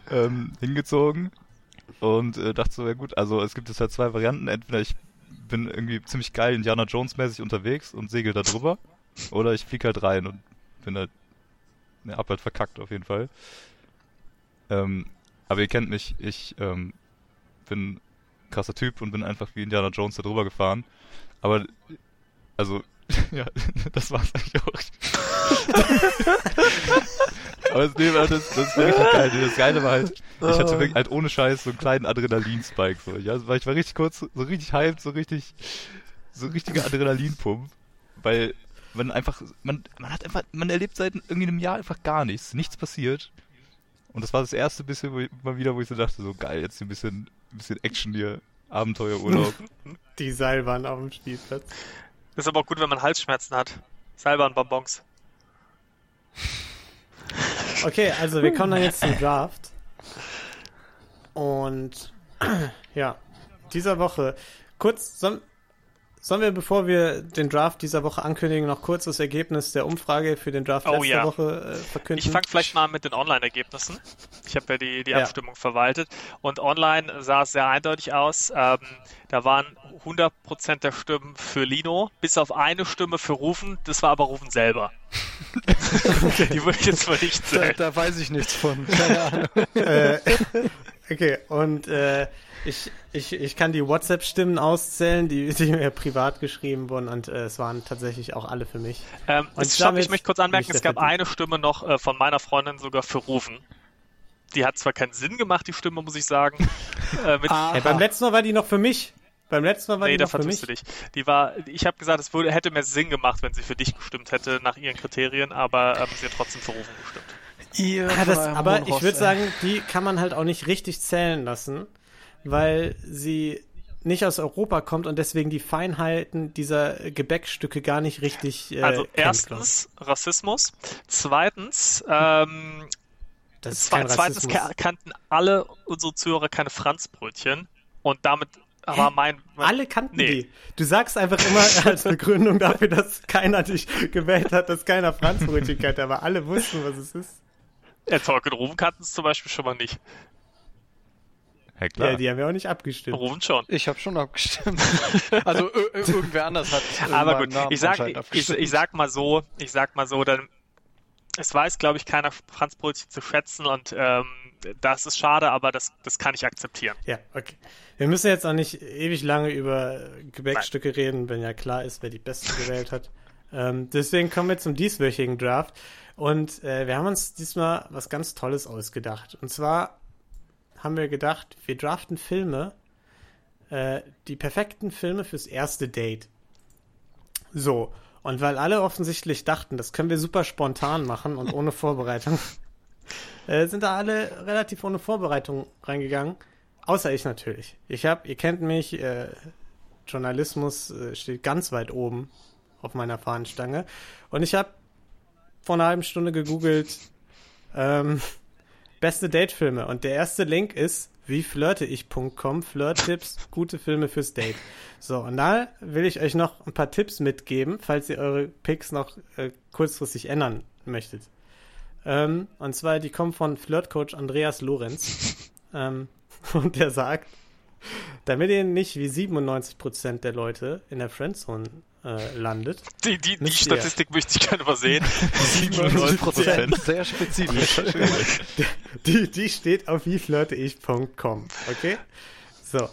ähm, hingezogen und äh, dachte so, ja gut, also es gibt jetzt halt zwei Varianten. Entweder ich bin irgendwie ziemlich geil Indiana Jones mäßig unterwegs und segel da drüber, oder ich flieg halt rein und bin halt, ne, hab halt verkackt auf jeden Fall. Ähm, aber ihr kennt mich, ich ähm, bin krasser Typ und bin einfach wie Indiana Jones da drüber gefahren. Aber, also, *laughs* ja, *laughs* das war's eigentlich auch. *laughs* Aber das, nee, das, das war richtig geil. Das Geile war halt, ich hatte wirklich halt ohne Scheiß so einen kleinen Adrenalinspike. So. Ja, weil ich war richtig kurz, so richtig hyped, so richtig, so richtiger Adrenalinpump. Weil man einfach, man, man hat einfach, man erlebt seit irgendwie einem Jahr einfach gar nichts. Nichts passiert. Und das war das erste bisschen wo ich, mal wieder, wo ich so dachte, so geil, jetzt ein bisschen, ein bisschen Action hier, Abenteuerurlaub. *laughs* Die Seilbahn auf dem Spielplatz. Das ist aber auch gut, wenn man Halsschmerzen hat. Seilbahnbonbons. Okay, also wir kommen dann jetzt zum Draft. Und *clears throat* ja, dieser Woche. Kurz, sollen, sollen wir, bevor wir den Draft dieser Woche ankündigen, noch kurz das Ergebnis der Umfrage für den Draft Oh letzte ja. Woche äh, verkünden? Ich fange vielleicht mal mit den Online-Ergebnissen. Ich habe ja die, die Ja. Abstimmung verwaltet. Und online sah es sehr eindeutig aus. Ähm, da waren 100% der Stimmen für Lino, bis auf eine Stimme für Rufen. Das war aber Rufen selber. *laughs* die würde ich jetzt mal nicht Da, zählen. da weiß ich nichts von. *laughs* Keine Ahnung. äh, okay, und äh, ich, ich, ich kann die WhatsApp-Stimmen auszählen, die, die mir privat geschrieben wurden und äh, es waren tatsächlich auch alle für mich. Ähm, Und stopp, ich möchte kurz anmerken, es gab eine Stimme noch äh, von meiner Freundin sogar für Rufen. Die hat zwar keinen Sinn gemacht, die Stimme, muss ich sagen. *laughs* Äh, mit, Äh, beim letzten Mal war die noch für mich. Beim letzten Mal war nee, die da noch für vertust mich. du dich. Die war, ich habe gesagt, es würde, hätte mehr Sinn gemacht, wenn sie für dich gestimmt hätte, nach ihren Kriterien, aber ähm, sie hat trotzdem für Rufen gestimmt. Ihr von das, aber ich würde sagen, die kann man halt auch nicht richtig zählen lassen, weil sie nicht aus Europa kommt und deswegen die Feinheiten dieser Gebäckstücke gar nicht richtig äh, Also kennt, erstens Rassismus, zweitens, ähm, das ist zwe kein zweitens kannten alle unsere Zuhörer keine Franzbrötchen und damit war mein, mein Alle kannten Nee. die. Du sagst einfach immer *laughs* als Begründung dafür, dass keiner dich gewählt hat, dass keiner Franzbrötchen kennt, aber alle wussten, was es ist. Äh, Talk und Rufen kannten es zum Beispiel schon mal nicht. Ja, klar. Ja, die haben ja auch nicht abgestimmt. Rufen schon. Ich habe schon abgestimmt. *laughs* also irgendwer anders hat. Aber gut, Namen ich sag, ich, ich sag mal so, ich sag mal so, dann, es weiß, glaube ich, keiner Franzbrötchen zu schätzen und ähm, das ist schade, aber das, das kann ich akzeptieren. Ja, okay. Wir müssen jetzt auch nicht ewig lange über Gebäckstücke reden, wenn ja klar ist, wer die besten gewählt hat. Ähm, deswegen kommen wir zum dieswöchigen Draft. Und äh, wir haben uns diesmal was ganz Tolles ausgedacht. Und zwar haben wir gedacht, wir draften Filme, äh, die perfekten Filme fürs erste Date. So. Und weil alle offensichtlich dachten, das können wir super spontan machen und ohne Vorbereitung, *laughs* äh, sind da alle relativ ohne Vorbereitung reingegangen. Außer ich natürlich. Ich habe, ihr kennt mich, äh, Journalismus äh, steht ganz weit oben auf meiner Fahnenstange. Und ich habe vor einer halben Stunde gegoogelt, ähm, *laughs* beste Datefilme. Und der erste Link ist wieflirteich.com, Flirt-Tipps, gute Filme fürs Date. So, und da will ich euch noch ein paar Tipps mitgeben, falls ihr eure Picks noch äh, kurzfristig ändern möchtet. Ähm, und zwar, die kommen von Flirtcoach Andreas Lorenz. *laughs* ähm, *laughs* und der sagt, damit ihr nicht wie 97% der Leute in der Friendzone äh, landet, Die, die, die. Statistik möchte ich gerne übersehen. 97%. *laughs* *laughs* Sehr spezifisch. *laughs* die, die steht auf wieflirteich.com, okay? So.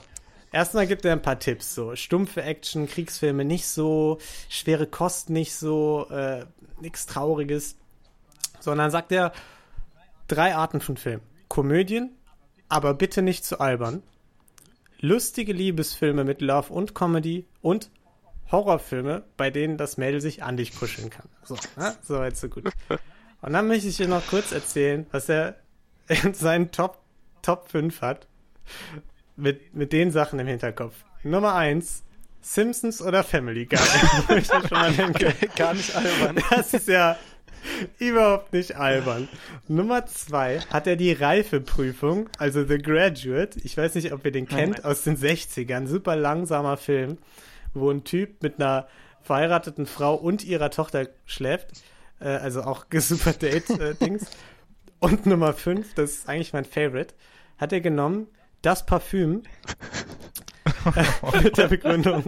Erstmal gibt er ein paar Tipps, so stumpfe Action, Kriegsfilme nicht so, schwere Kost nicht so, äh, nichts Trauriges, sondern sagt er drei Arten von Filmen. Komödien, aber bitte nicht zu albern. Lustige Liebesfilme mit Love und Comedy und Horrorfilme, bei denen das Mädel sich an dich kuscheln kann. So, ne? so weit, so gut. Und dann möchte ich dir noch kurz erzählen, was er in seinen Top, Top 5 hat. Mit, mit den Sachen im Hinterkopf. Nummer 1, Simpsons oder Family Guy. *laughs* Ich schon mal nennen. *laughs* Gar nicht albern. Das ist ja überhaupt nicht albern. Nummer 2 hat er die Reifeprüfung, also The Graduate. Ich weiß nicht, ob ihr den kennt, aus den 60ern. Super langsamer Film, wo ein Typ mit einer verheirateten Frau und ihrer Tochter schläft. Äh, also auch *laughs* super Date-Dings. und Nummer 5, das ist eigentlich mein Favorite, hat er genommen das Parfüm äh, *laughs* mit der Begründung.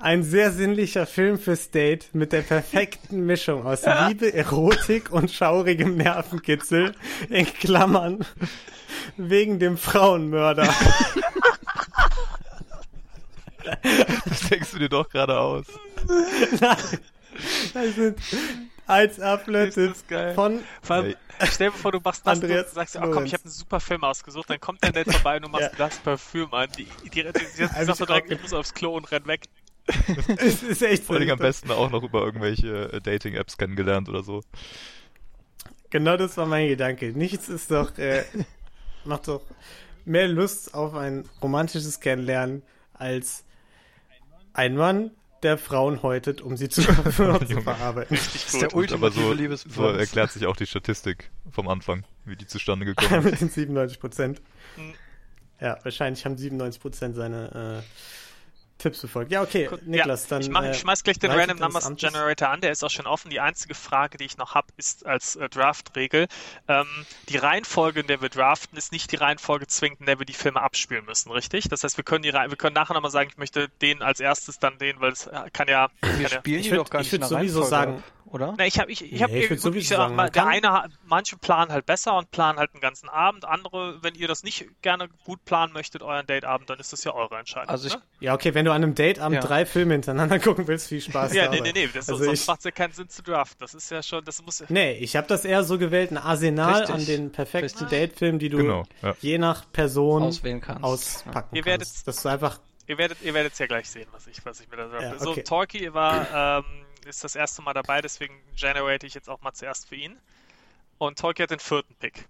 Ein sehr sinnlicher Film fürs Date mit der perfekten Mischung aus Liebe, Erotik und schaurigem Nervenkitzel in Klammern wegen dem Frauenmörder. *laughs* *laughs* Das denkst du dir doch gerade aus. *laughs* Nein. Das sind 1A-Tipps ist geil. von Vor allem, stell dir vor, du machst das Andreas und sagst, oh komm, ich habe einen super Film ausgesucht, dann kommt der nett vorbei und du machst Ja. das Parfüm an. Die, die, die, die, sagt direkt, ich muss aufs Klo und renn weg. Es ist echt. Vor allem am besten auch noch über irgendwelche äh, Dating-Apps kennengelernt oder so. Genau das war mein Gedanke. Nichts ist doch, äh, *laughs* macht doch mehr Lust auf ein romantisches Kennenlernen als ein Mann, der Frauen häutet, um sie zu, *laughs* zu verarbeiten. Richtig Das ist der Und aber ultimative so, Liebesbeweis. so erklärt sich auch die Statistik vom Anfang, wie die zustande *laughs* gekommen ist. Mit den 97 Prozent. Hm. Ja, wahrscheinlich haben 97 Prozent seine äh, Tipps befolgt. Ja, okay, Gut, Niklas, ja, dann. ich, mach, äh, ich schmeiß gleich den Random Numbers Amtes. Generator an, der ist auch schon offen. Die einzige Frage, die ich noch habe, ist als äh, Draft-Regel. Ähm, die Reihenfolge, in der wir draften, ist nicht die Reihenfolge zwingend, in der wir die Filme abspielen müssen, richtig? Das heißt, wir können, die, Reihe- wir können nachher nochmal sagen, ich möchte den als erstes, dann den, weil es äh, kann ja. Wir Kann ja spielen Ich die würd- doch gar ich nicht würd in der sowieso Reihenfolge sagen- ab, oder? Na, ich habe ich, ich hab Nee, ich ich sowieso sag sagen, mal, man der eine, hat- manche planen halt besser und planen halt einen ganzen Abend. Andere, wenn ihr das nicht gerne gut planen möchtet, euren Dateabend, dann ist das ja eure Entscheidung. Also ich, ne? Ja, okay, wenn du an einem Dateabend Ja. drei Filme hintereinander *laughs* gucken willst, viel Spaß Ja, dabei. nee, nee, nee, das, Also sonst ich- macht es ja keinen Sinn zu draften. Das ist ja schon, das muss Nee, ich habe das eher so gewählt, ein Arsenal Richtig. an den perfekten. Date-Filmen, die du Genau, ja. je nach Person Auswählen kannst. auspacken Ihr werdet- kannst. Dass du einfach, Ihr werdet, ihr werdet ja gleich sehen, was ich, was ich mir da sage. Ja, So, okay. Torki war, ähm, ist das erste Mal dabei, deswegen generate ich jetzt auch mal zuerst für ihn. Und Torki hat den vierten Pick.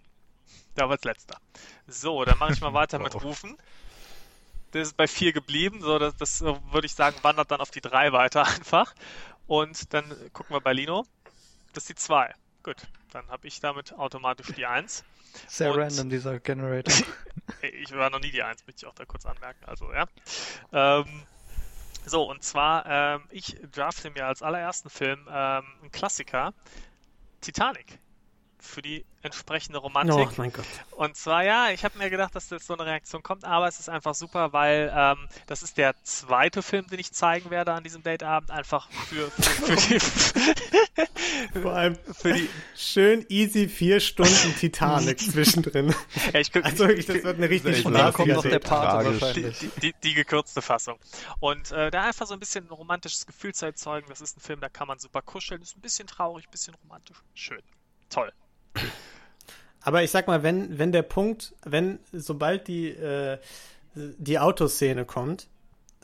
Der war als letzter. So, dann mache ich mal *laughs* weiter mit Wow. Rufen. Das ist bei vier geblieben, so das, das äh, würde ich sagen, wandert dann auf die drei weiter *laughs* einfach. Und dann gucken wir bei Lino. Das ist die zwei. Gut, dann habe ich damit automatisch die eins. Sehr Und- random, dieser Generator. *laughs* Ich war noch nie die Eins, möchte ich auch da kurz anmerken. Also, ja. Ähm, so, und zwar, ähm, ich drafte mir als allerersten Film ähm, einen Klassiker, Titanic. Für die entsprechende Romantik. oh mein Gott. Und zwar, ja, ich habe mir gedacht, dass jetzt so eine Reaktion kommt, aber es ist einfach super, weil ähm, das ist der zweite Film, den ich zeigen werde an diesem Dateabend, einfach für, für, für, die, *laughs* Vor allem für die, schön easy vier Stunden Titanic *laughs* zwischendrin. ja, ich, Also wirklich, das wird eine richtig Und dann kommt noch der Tragisch. wahrscheinlich. die, die, die gekürzte Fassung. Und äh, da einfach so ein bisschen ein romantisches Gefühl zu erzeugen. Das ist ein Film, da kann man super kuscheln. Ist ein bisschen traurig, ein bisschen romantisch. Schön. Toll. Aber ich sag mal, wenn, wenn der Punkt, wenn, sobald die, äh, die Autoszene kommt,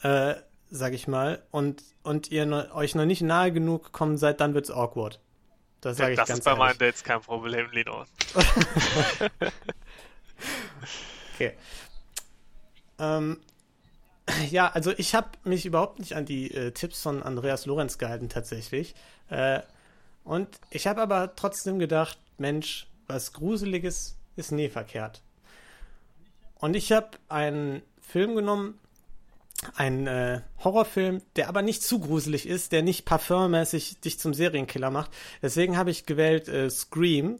äh, sag ich mal, und, und ihr noch, euch noch nicht nahe genug gekommen seid, dann wird's awkward. Das sage ich das ganz ist bei meinen ehrlich. Dates kein Problem, Lino. *laughs* Okay. Ähm, ja, also ich habe mich überhaupt nicht an die äh, Tipps von Andreas Lorenz gehalten tatsächlich. Äh, und ich habe aber trotzdem gedacht, Mensch, was Gruseliges ist nie verkehrt. Und ich habe einen Film genommen, einen äh, Horrorfilm, der aber nicht zu gruselig ist, der nicht parfümmäßig dich zum Serienkiller macht. Deswegen habe ich gewählt äh, Scream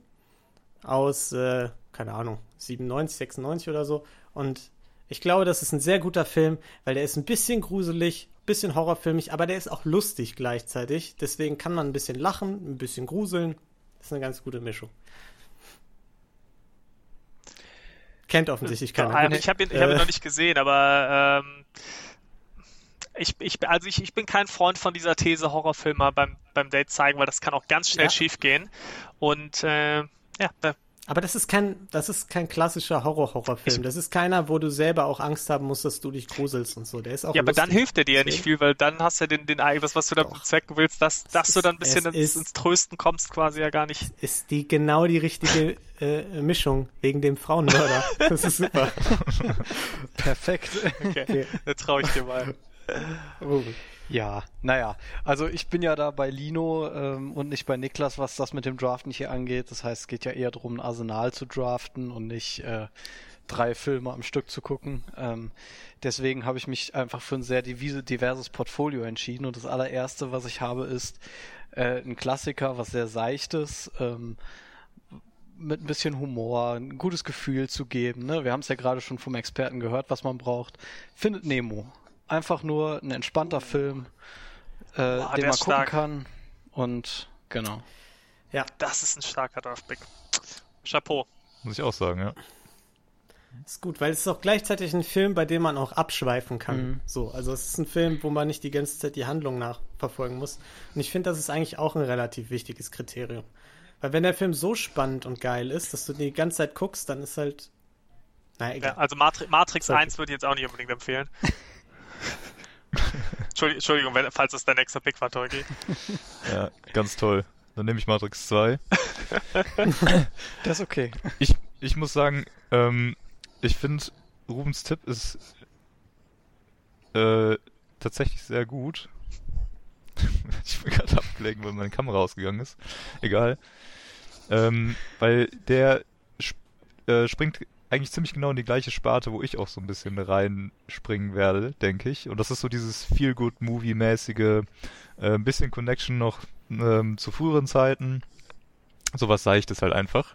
aus, äh, keine Ahnung, 97, 96 oder so. Und ich glaube, das ist ein sehr guter Film, weil der ist ein bisschen gruselig, bisschen horrorfilmig, aber der ist auch lustig gleichzeitig. Deswegen kann man ein bisschen lachen, ein bisschen gruseln. Das ist eine ganz gute Mischung. Kennt offensichtlich keiner. Ich habe ihn, ich hab ihn Äh, noch nicht gesehen, aber ähm, ich, ich, also ich, ich bin kein Freund von dieser These, Horrorfilme beim, beim Date zeigen, weil das kann auch ganz schnell Ja. schief gehen. Und äh, ja, da, Aber das ist kein, das ist kein klassischer Horror-Horrorfilm. Das ist keiner, wo du selber auch Angst haben musst, dass du dich gruselst und so. Der ist auch ja, aber dann lustig. hilft er dir ja nicht viel, weil dann hast du den, den das, was du da bezwecken willst, dass, dass du ist- dann ein bisschen ins, ist- ins Trösten kommst, quasi ja gar nicht. ist die genau die richtige äh, Mischung wegen dem Frauenmörder. *laughs* Das ist super. *laughs* Perfekt. Okay, Okay. da traue ich dir mal. Oh. Ja, naja, also ich bin ja da bei Lino ähm, und nicht bei Niklas, was das mit dem Draften hier angeht. Das heißt, es geht ja eher darum, ein Arsenal zu draften und nicht äh, drei Filme am Stück zu gucken. Ähm, deswegen habe ich mich einfach für ein sehr diverses Portfolio entschieden und das allererste, was ich habe, ist äh, ein Klassiker, was sehr seichtes, ähm, mit ein bisschen Humor, ein gutes Gefühl zu geben. Ne? Wir haben es ja gerade schon vom Experten gehört, was man braucht. Findet Nemo. Einfach nur ein entspannter Film, äh, Boah, den der man gucken stark. kann. Und genau. Das ist ein starker Draftpick. Chapeau. Muss ich auch sagen, ja. Ist gut, weil es ist auch gleichzeitig ein Film, bei dem man auch abschweifen kann. Mhm. So, also es ist ein Film, wo man nicht die ganze Zeit die Handlung nachverfolgen muss. Und ich finde, das ist eigentlich auch ein relativ wichtiges Kriterium. Weil wenn der Film so spannend und geil ist, dass du die ganze Zeit guckst, dann ist halt. Naja, egal. Ja, also Matri Matrix Sorry. 1 würde ich jetzt auch nicht unbedingt empfehlen. *laughs* Entschuldigung, wenn, falls das dein nächster Pick war, Tolki. *laughs* Ja, ganz toll. Dann nehme ich Matrix 2. *laughs* Das ist okay. Ich, ich muss sagen, ähm, ich finde, Rubens Tipp ist äh, tatsächlich sehr gut. *laughs* ich bin gerade abgelenkt, weil meine Kamera ausgegangen ist. Egal. Ähm, weil der sp äh, springt eigentlich ziemlich genau in die gleiche Sparte, wo ich auch so ein bisschen reinspringen werde, denke ich. Und das ist so dieses Feel-Good-Movie-mäßige, äh, ein bisschen Connection noch ähm, zu früheren Zeiten. Sowas Seichtes halt einfach.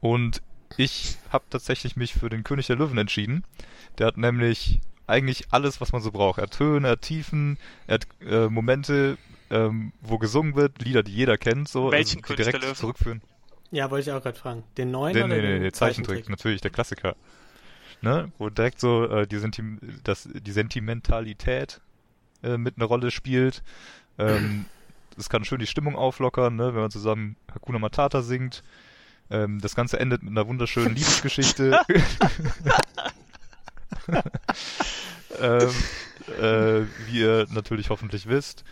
Und ich habe tatsächlich mich für den König der Löwen entschieden. Der hat nämlich eigentlich alles, was man so braucht. Er hat Töne, er hat Tiefen, er hat äh, Momente, ähm, wo gesungen wird, Lieder, die jeder kennt, so Welchen die König der direkt Löwen? zurückführen. Ja, wollte ich auch gerade fragen. Den neuen Nee, oder nee, nee, den nee, Zeichentrick, natürlich, der Klassiker. Ne? Wo direkt so äh, die, Senti das, die Sentimentalität äh, mit einer Rolle spielt. Ähm, *clears throat* das kann schön die Stimmung auflockern, ne? wenn man zusammen Hakuna Matata singt. Ähm, das Ganze endet mit einer wunderschönen Liebesgeschichte. *laughs* *laughs* ähm, äh, wie ihr natürlich hoffentlich wisst.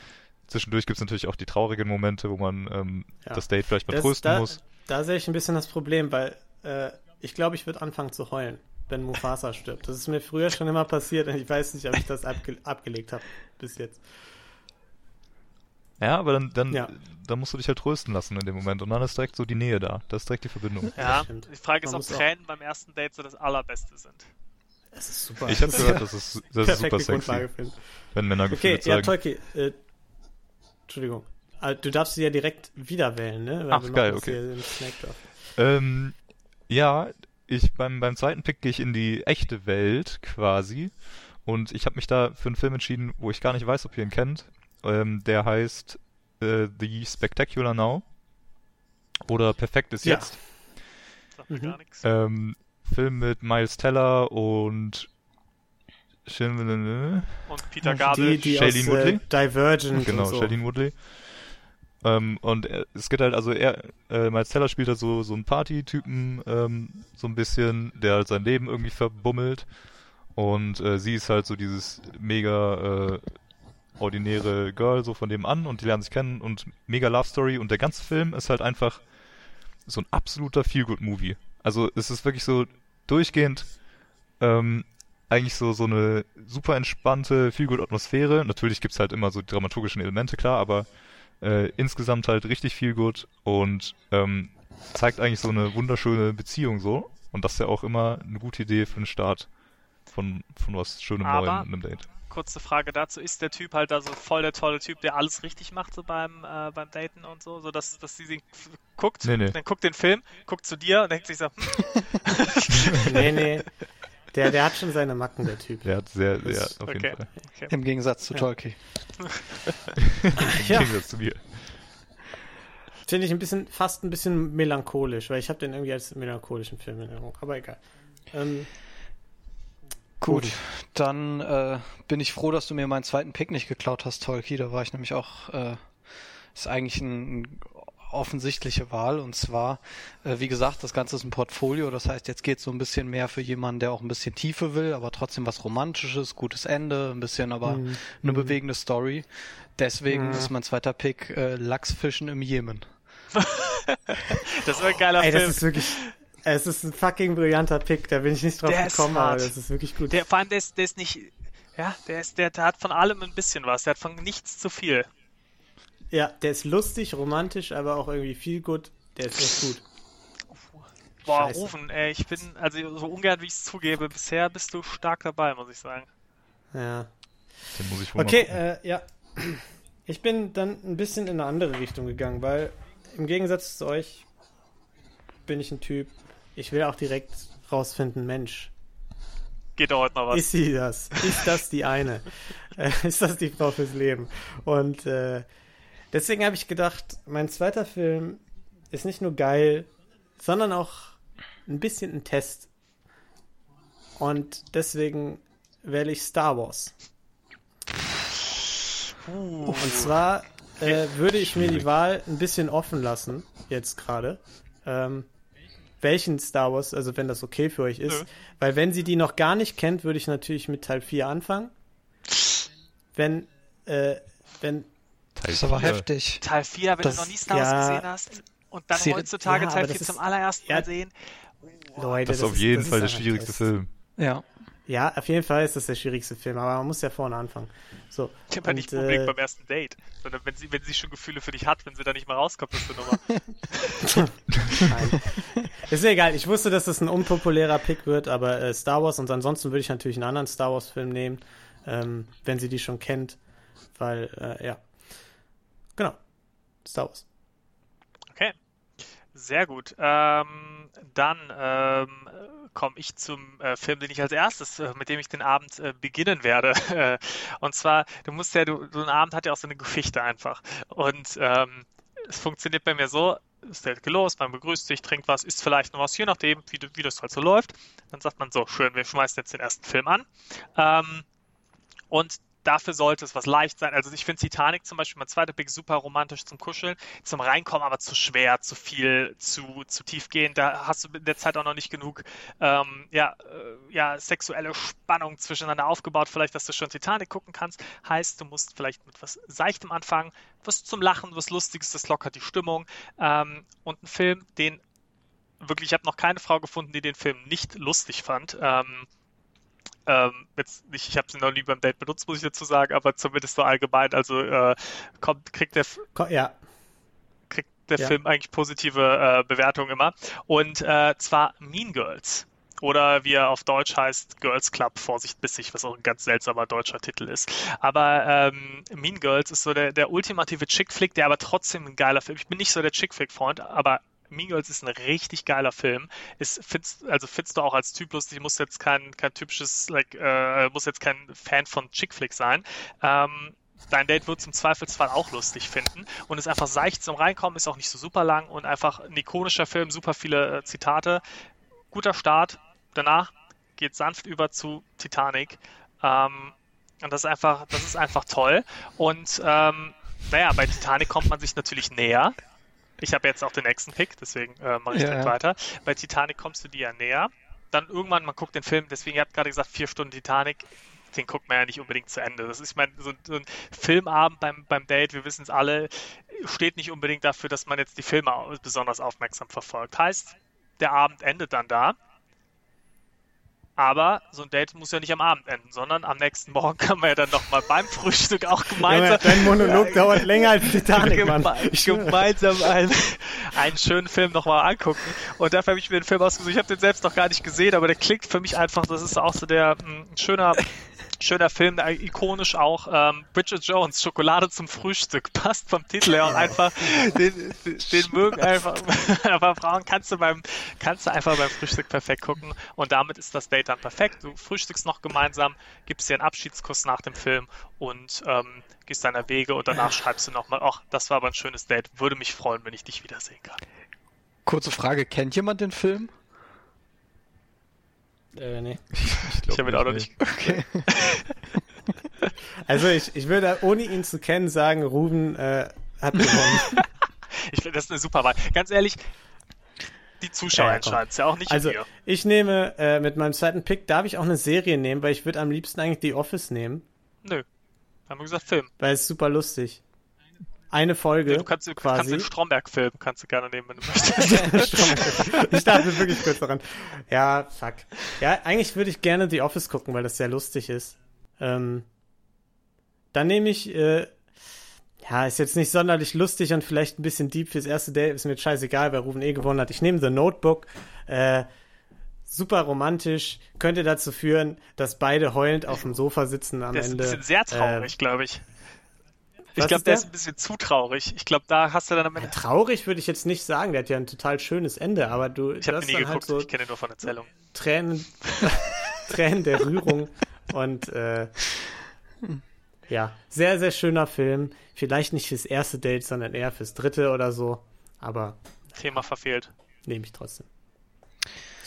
Zwischendurch gibt's natürlich auch die traurigen Momente, wo man ähm, Ja. das Date vielleicht mal Das- trösten da, muss. Da sehe ich ein bisschen das Problem, weil äh, ich glaube, ich würde anfangen zu heulen, wenn Mufasa stirbt. Das ist mir früher schon immer passiert und ich weiß nicht, ob ich das abge abgelegt habe bis jetzt. Ja, aber dann, dann, Ja. dann musst du dich halt trösten lassen in dem Moment. Und dann ist direkt so die Nähe da. Da ist direkt die Verbindung. Ja, stimmt. die Frage ist, ob muss auch- Tränen beim ersten Date so das Allerbeste sind. Das ist super. Ich habe gehört, das ist, das ist super sexy, wenn Männer Gefühle Okay, ja, zeigen. Tolki, äh, Entschuldigung. Ah, Du darfst sie ja direkt wieder wählen, ne? Weil Ach, geil, okay. hier im Snackdorf. ähm, ja, ich beim, beim zweiten Pick gehe ich in die echte Welt quasi. Und ich habe mich da für einen Film entschieden, wo ich gar nicht weiß, ob ihr ihn kennt. Ähm, der heißt äh, The Spectacular Now. Oder Perfekt ist Ja. jetzt. Sagt mir Mhm. gar nichts. Ähm, Film mit Miles Teller und Shin- Und Peter Die, Gabel. die Shailene aus Woodley? äh, Divergent Genau, so. Shailene Woodley. Ähm, und es geht halt, also er, äh, Miles Teller spielt halt so, so einen Party-Typen, ähm, so ein bisschen, der halt sein Leben irgendwie verbummelt. Und äh, sie ist halt so dieses mega äh, ordinäre Girl so von dem an und die lernen sich kennen und mega Love Story und der ganze Film ist halt einfach so ein absoluter Feel-Good-Movie. Also es ist wirklich so durchgehend ähm, eigentlich so, so eine super entspannte, viel gut Atmosphäre. Natürlich gibt's halt immer so dramaturgischen Elemente, klar, aber äh, insgesamt halt richtig viel gut und ähm, zeigt eigentlich so eine wunderschöne Beziehung so. Und das ist ja auch immer eine gute Idee für den Start von, von was Schönem Aber- Neuem in einem Date. Kurze Frage dazu, ist der Typ halt da so voll der tolle Typ, der alles richtig macht so beim, äh, beim Daten und so, so dass, dass sie sich f- guckt, Nee, nee. dann guckt den Film, guckt zu dir und denkt sich so, hm, *laughs* Nee, nee. Der, der hat schon seine Macken, der Typ. Der hat sehr, sehr, Das- auf okay. jeden Fall. Im Gegensatz zu Ja. Tolki. *laughs* Im Ja. Gegensatz zu mir. Finde ich ein bisschen, fast ein bisschen melancholisch, weil ich habe den irgendwie als melancholischen Film in Erinnerung. Aber egal. Ähm, Gut, Gut. dann äh, bin ich froh, dass du mir meinen zweiten Pick nicht geklaut hast, Tolki. Da war ich nämlich auch, äh, ist eigentlich ein, ein offensichtliche Wahl. Und zwar, äh, wie gesagt, das Ganze ist ein Portfolio. Das heißt, jetzt geht so ein bisschen mehr für jemanden, der auch ein bisschen Tiefe will, aber trotzdem was Romantisches, gutes Ende, ein bisschen aber Mhm. eine bewegende Story. Deswegen Mhm. ist mein zweiter Pick äh, Lachsfischen im Jemen. *laughs* das ist ein geiler ey, das Film. ist wirklich. Es ist ein fucking brillanter Pick, da bin ich nicht drauf Der ist gekommen, aber das ist wirklich gut. Der, vor allem, der ist, der ist nicht, ja, der ist, der, der hat von allem ein bisschen was, der hat von nichts zu viel. Ja, der ist lustig, romantisch, aber auch irgendwie viel gut. Der ist echt gut. Boah, Scheiße. Rufen, ey, ich bin, also so ungern wie ich es zugebe, bisher bist du stark dabei, muss ich sagen. Ja. Den muss ich wohl Okay, äh, ja. Ich bin dann ein bisschen in eine andere Richtung gegangen, weil im Gegensatz zu euch bin ich ein Typ, ich will auch direkt rausfinden, Mensch, Geht da heute noch was? ist sie das? Ist das die eine? *laughs* Äh, ist das die Frau fürs Leben? Und äh, deswegen habe ich gedacht, mein zweiter Film ist nicht nur geil, sondern auch ein bisschen ein Test. Und deswegen wähle ich Star Wars. Und zwar äh, würde ich mir die Wahl ein bisschen offen lassen, jetzt gerade. Ähm, welchen Star Wars, also wenn das okay für euch ist. Nö. Weil wenn sie die noch gar nicht kennt, würde ich natürlich mit Teil 4 anfangen. Wenn, äh, wenn, Teil Das ist aber vier. heftig. Teil 4, wenn Das- du noch nie Star Wars ja. gesehen hast und dann Sie- heutzutage ja, Teil aber 4 das zum allerersten ja. Mal sehen. Leute, Das ist auf jeden das Fall der schwierigste das- Film. Ja. Ja, auf jeden Fall ist das der schwierigste Film, aber man muss ja vorne anfangen. So. Ich aber nicht und, unbedingt äh, beim ersten Date, sondern wenn sie, wenn sie schon Gefühle für dich hat, wenn sie da nicht mal rauskommt, das ist eine Nummer. *laughs* Nein. Ist ja egal. Ich wusste, dass das ein unpopulärer Pick wird, aber äh, Star Wars und ansonsten würde ich natürlich einen anderen Star Wars Film nehmen, ähm, wenn sie die schon kennt, weil äh, ja, genau, Star Wars. Okay. Sehr gut. Ähm, dann ähm, komme ich zum äh, Film, den ich als erstes, äh, mit dem ich den Abend äh, beginnen werde. *laughs* Und zwar, du musst ja, du, so ein Abend hat ja auch so eine Geschichte einfach. Und ähm, es funktioniert bei mir so, es geht los, man begrüßt sich, trinkt was, isst vielleicht noch was, je nachdem, wie, wie das halt so läuft. Dann sagt man so, schön, wir schmeißen jetzt den ersten Film an. Ähm, und dafür sollte es was leicht sein. Also ich finde Titanic zum Beispiel, mein zweiter Pick, super romantisch zum Kuscheln, zum Reinkommen aber zu schwer, zu viel, zu, zu tiefgehend. Da hast du in der Zeit auch noch nicht genug ähm, ja, äh, ja, sexuelle Spannung zwischeneinander aufgebaut, vielleicht, dass du schon Titanic gucken kannst. Heißt, du musst vielleicht mit was Seichtem anfangen, was zum Lachen, was Lustiges, das lockert die Stimmung. Ähm, und ein Film, den wirklich, ich habe noch keine Frau gefunden, die den Film nicht lustig fand. Ähm, ähm, jetzt nicht, ich habe sie noch nie beim Date benutzt, muss ich dazu sagen, aber zumindest so allgemein. Also äh, kommt, kriegt der, ja, kriegt der Ja. Film eigentlich positive äh, Bewertungen immer. Und äh, zwar Mean Girls. Oder wie er auf Deutsch heißt, Girls Club, Vorsicht bissig, was auch ein ganz seltsamer deutscher Titel ist. Aber ähm, Mean Girls ist so der, der ultimative Chick-Flick, der aber trotzdem ein geiler Film. Ich bin nicht so der Chick-Flick-Freund, aber Mean Girls ist ein richtig geiler Film. Ist, findest, also findest du auch als Typ lustig, muss jetzt kein, kein typisches, like, äh, muss jetzt kein Fan von Chick-Flick sein. Ähm, dein Date wird zum Zweifelsfall auch lustig finden und ist einfach seicht zum Reinkommen, ist auch nicht so super lang und einfach ein ikonischer Film, super viele äh, Zitate. Guter Start. Danach geht sanft über zu Titanic. Ähm, und das ist einfach, das ist einfach toll. Und ähm, naja, bei Titanic kommt man sich natürlich näher. Ich habe jetzt auch den nächsten Pick, deswegen äh, mache ich Ja, direkt ja. weiter. Bei Titanic kommst du dir ja näher. Dann irgendwann, man guckt den Film, deswegen, ihr habt gerade gesagt, vier Stunden Titanic, den guckt man ja nicht unbedingt zu Ende. Das ist, ich meine, so, so ein Filmabend beim, beim Date, wir wissen es alle, steht nicht unbedingt dafür, dass man jetzt die Filme besonders aufmerksam verfolgt. Heißt, der Abend endet dann da. Aber so ein Date muss ja nicht am Abend enden, sondern am nächsten Morgen *laughs* kann man ja dann nochmal beim Frühstück auch gemeinsam Junge, dein Monolog *laughs* dauert länger als Titanic, Mann. geme Ich schwöre. gemeinsam einen, einen schönen Film nochmal angucken. Und dafür habe ich mir den Film ausgesucht. Ich habe den selbst noch gar nicht gesehen, aber der klingt für mich einfach, das ist auch so der mh, ein schöner, schöner Film, der ikonisch auch. Ähm, Bridget Jones, Schokolade zum Frühstück, *laughs* passt vom Titel her und einfach, den, den mögen einfach, *laughs* aber Frauen kannst du beim, kannst du einfach beim Frühstück perfekt gucken. Und damit ist das Date dann perfekt. Du frühstückst noch gemeinsam, gibst dir einen Abschiedskuss nach dem Film und ähm, gehst deiner Wege und danach schreibst du nochmal, ach, das war aber ein schönes Date. Würde mich freuen, wenn ich dich wiedersehen kann. Kurze Frage, kennt jemand den Film? Äh, nee. *laughs* Ich, Ich habe ihn auch noch nicht. Okay. *laughs* Also ich, ich würde ohne ihn zu kennen sagen, Ruben äh, hat gewonnen. *laughs* Ich finde, das ist eine super Wahl. Ganz ehrlich, die Zuschauer Ja, entscheiden es ja auch nicht Also wir. ich nehme äh, mit meinem zweiten Pick, darf ich auch eine Serie nehmen, weil ich würde am liebsten eigentlich The Office nehmen, Nö. Haben wir gesagt, Film. weil es super lustig. Eine Folge Du kannst, du kannst quasi. den Stromberg-Film kannst du gerne nehmen, wenn du *laughs* möchtest. ich dachte wirklich kurz daran. Ja, fuck. Ja, eigentlich würde ich gerne The Office gucken, weil das sehr lustig ist. Ähm, dann nehme ich, äh, ja, ist jetzt nicht sonderlich lustig und vielleicht ein bisschen deep fürs erste Date, ist mir jetzt scheißegal, wer Ruben eh gewonnen hat. Ich nehme The Notebook, äh, super romantisch, könnte dazu führen, dass beide heulend auf dem Sofa sitzen am Der ist ein Ende. bisschen sehr traurig, glaube ich. Ich glaube, der der? ist ein bisschen zu traurig. Ich glaube, da hast du dann am Ende. Traurig würde ich jetzt nicht sagen, der hat ja ein total schönes Ende, aber du, Ich habe nie dann geguckt, halt so ich kenne nur von Erzählungen. Tränen, *laughs* Tränen der Rührung und äh, ja, sehr, sehr schöner Film. Vielleicht nicht fürs erste Date, sondern eher fürs dritte oder so, aber Thema verfehlt. nehme ich trotzdem.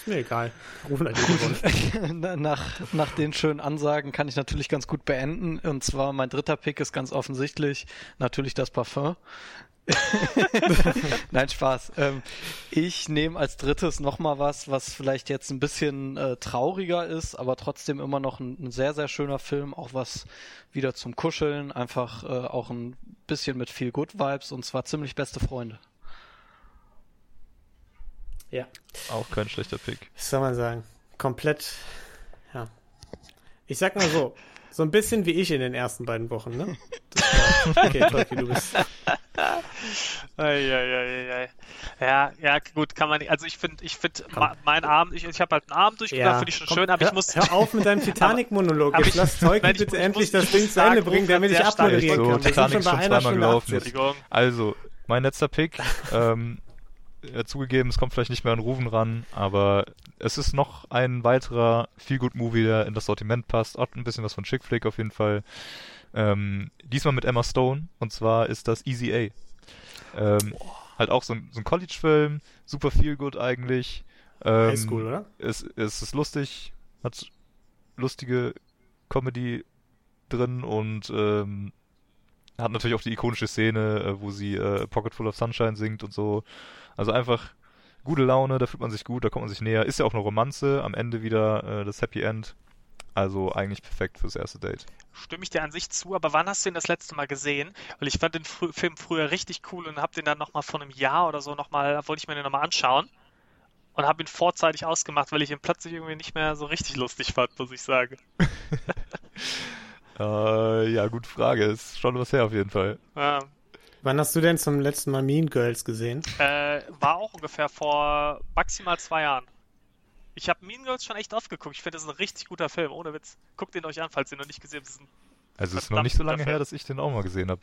Ist mir egal. Rufen halt. *laughs* Na- nach, nach den schönen Ansagen kann ich natürlich ganz gut beenden. Und zwar mein dritter Pick ist ganz offensichtlich natürlich das Parfum. *laughs* Nein, Spaß. Ähm, ich nehme als drittes nochmal was, was vielleicht jetzt ein bisschen äh, trauriger ist, aber trotzdem immer noch ein, ein sehr, sehr schöner Film. Auch was wieder zum Kuscheln. Einfach äh, auch ein bisschen mit viel Good Vibes und zwar ziemlich beste Freunde. Ja. Auch kein schlechter Pick. Was soll man sagen? Komplett, ja. Ich sag mal so, so ein bisschen wie ich in den ersten beiden Wochen, ne? Das war, okay, Tolki, du bist. Eieieiei. Ja, ja, gut, kann man nicht. Also ich finde, ich finde, mein Abend, ich, ich habe halt einen Abend durchgedacht, finde ich schon komm, schön, aber hör, ich muss. Hör auf mit deinem Titanic-Monolog. *laughs* Jetzt ich- lass Tolki ich bitte muss- ich endlich das Ding zu Ende bringen, damit ich abmoderieren so, kann. Titanic schon schon zweimal gelaufen. 80. Entschuldigung. Also, mein letzter Pick. *laughs* ähm, ja, zugegeben, es kommt vielleicht nicht mehr an Rufen ran, aber es ist noch ein weiterer Feel-Good-Movie, der in das Sortiment passt. Hat ein bisschen was von Chick Flick auf jeden Fall. Ähm, diesmal mit Emma Stone und zwar ist das Easy A. Ähm, halt auch so ein, so ein College-Film, super Feel-Good eigentlich. Ähm, Highschool, oder? es, es ist lustig, hat lustige Comedy drin und ähm, hat natürlich auch die ikonische Szene, äh, wo sie äh, Pocket Full of Sunshine singt und so. Also einfach gute Laune, da fühlt man sich gut, da kommt man sich näher. Ist ja auch eine Romanze, am Ende wieder äh, das Happy End. Also eigentlich perfekt fürs erste Date. Stimme ich dir an sich zu, aber wann hast du ihn das letzte Mal gesehen? Weil ich fand den frü Film früher richtig cool und habe den dann nochmal vor einem Jahr oder so nochmal, wollte ich mir den nochmal anschauen und habe ihn vorzeitig ausgemacht, weil ich ihn plötzlich irgendwie nicht mehr so richtig lustig fand, muss ich sagen. *laughs* *laughs* Äh, ja, gute Frage. Ist schon was her auf jeden Fall. Ja, Wann hast du denn zum letzten Mal Mean Girls gesehen? äh, war auch ungefähr vor maximal zwei Jahren. Ich habe Mean Girls schon echt oft geguckt. Ich finde, das ist ein richtig guter Film, ohne Witz. Guckt ihn euch an, falls ihr ihn noch nicht gesehen habt. Also es ist noch nicht so lange Film. her, dass ich den auch mal gesehen habe.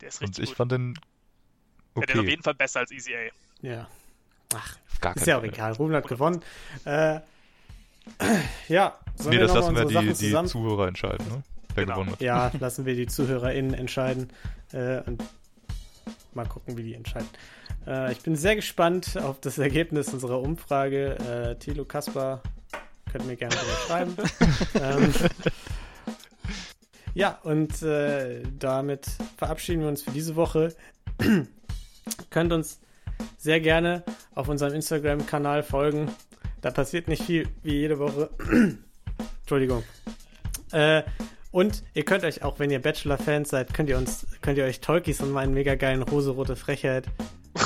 der ist Und richtig ich gut. fand den Ja, der ist auf okay. jeden Fall besser als Easy A. Ja. Ach, gar ist ja auch Fall. egal. Ruben hat gewonnen. Äh, *clears throat* ja, sollen Nee, wir das lassen wir die, die? Zuhörer entscheiden, ne? Wer Genau. gewonnen hat. Ja, lassen wir die ZuhörerInnen entscheiden äh, und mal gucken, wie die entscheiden. Äh, ich bin sehr gespannt auf das Ergebnis unserer Umfrage. Äh, Thilo Kaspar, könnt mir gerne schreiben. *laughs* ähm, ja, und äh, damit verabschieden wir uns für diese Woche. *clears throat* Könnt uns sehr gerne auf unserem Instagram-Kanal folgen. Da passiert nicht viel wie jede Woche. *clears throat* Entschuldigung. Äh, und ihr könnt euch auch, wenn ihr Bachelor-Fans seid, könnt ihr uns, könnt ihr euch Tolkis und meinen mega geilen rosa-rote Frechheit,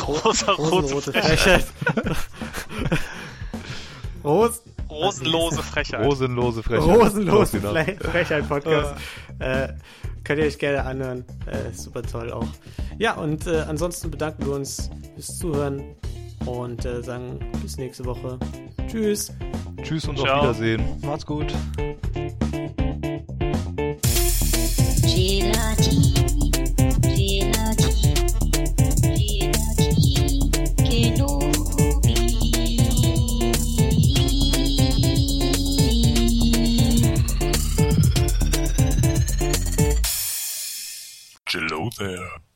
Rosa, rote rosenrote Frechheit. Frechheit, Ros Rosenlose Frechheit. Rosenlose Frechheit. rosenlose Close enough. Fle Frechheit-Podcast. Äh, könnt ihr euch gerne anhören. Äh, super toll auch. Ja, und äh, ansonsten bedanken wir uns fürs Zuhören und äh, sagen bis nächste Woche. Tschüss. Tschüss und Ciao. auf Wiedersehen. Macht's gut. Hello there.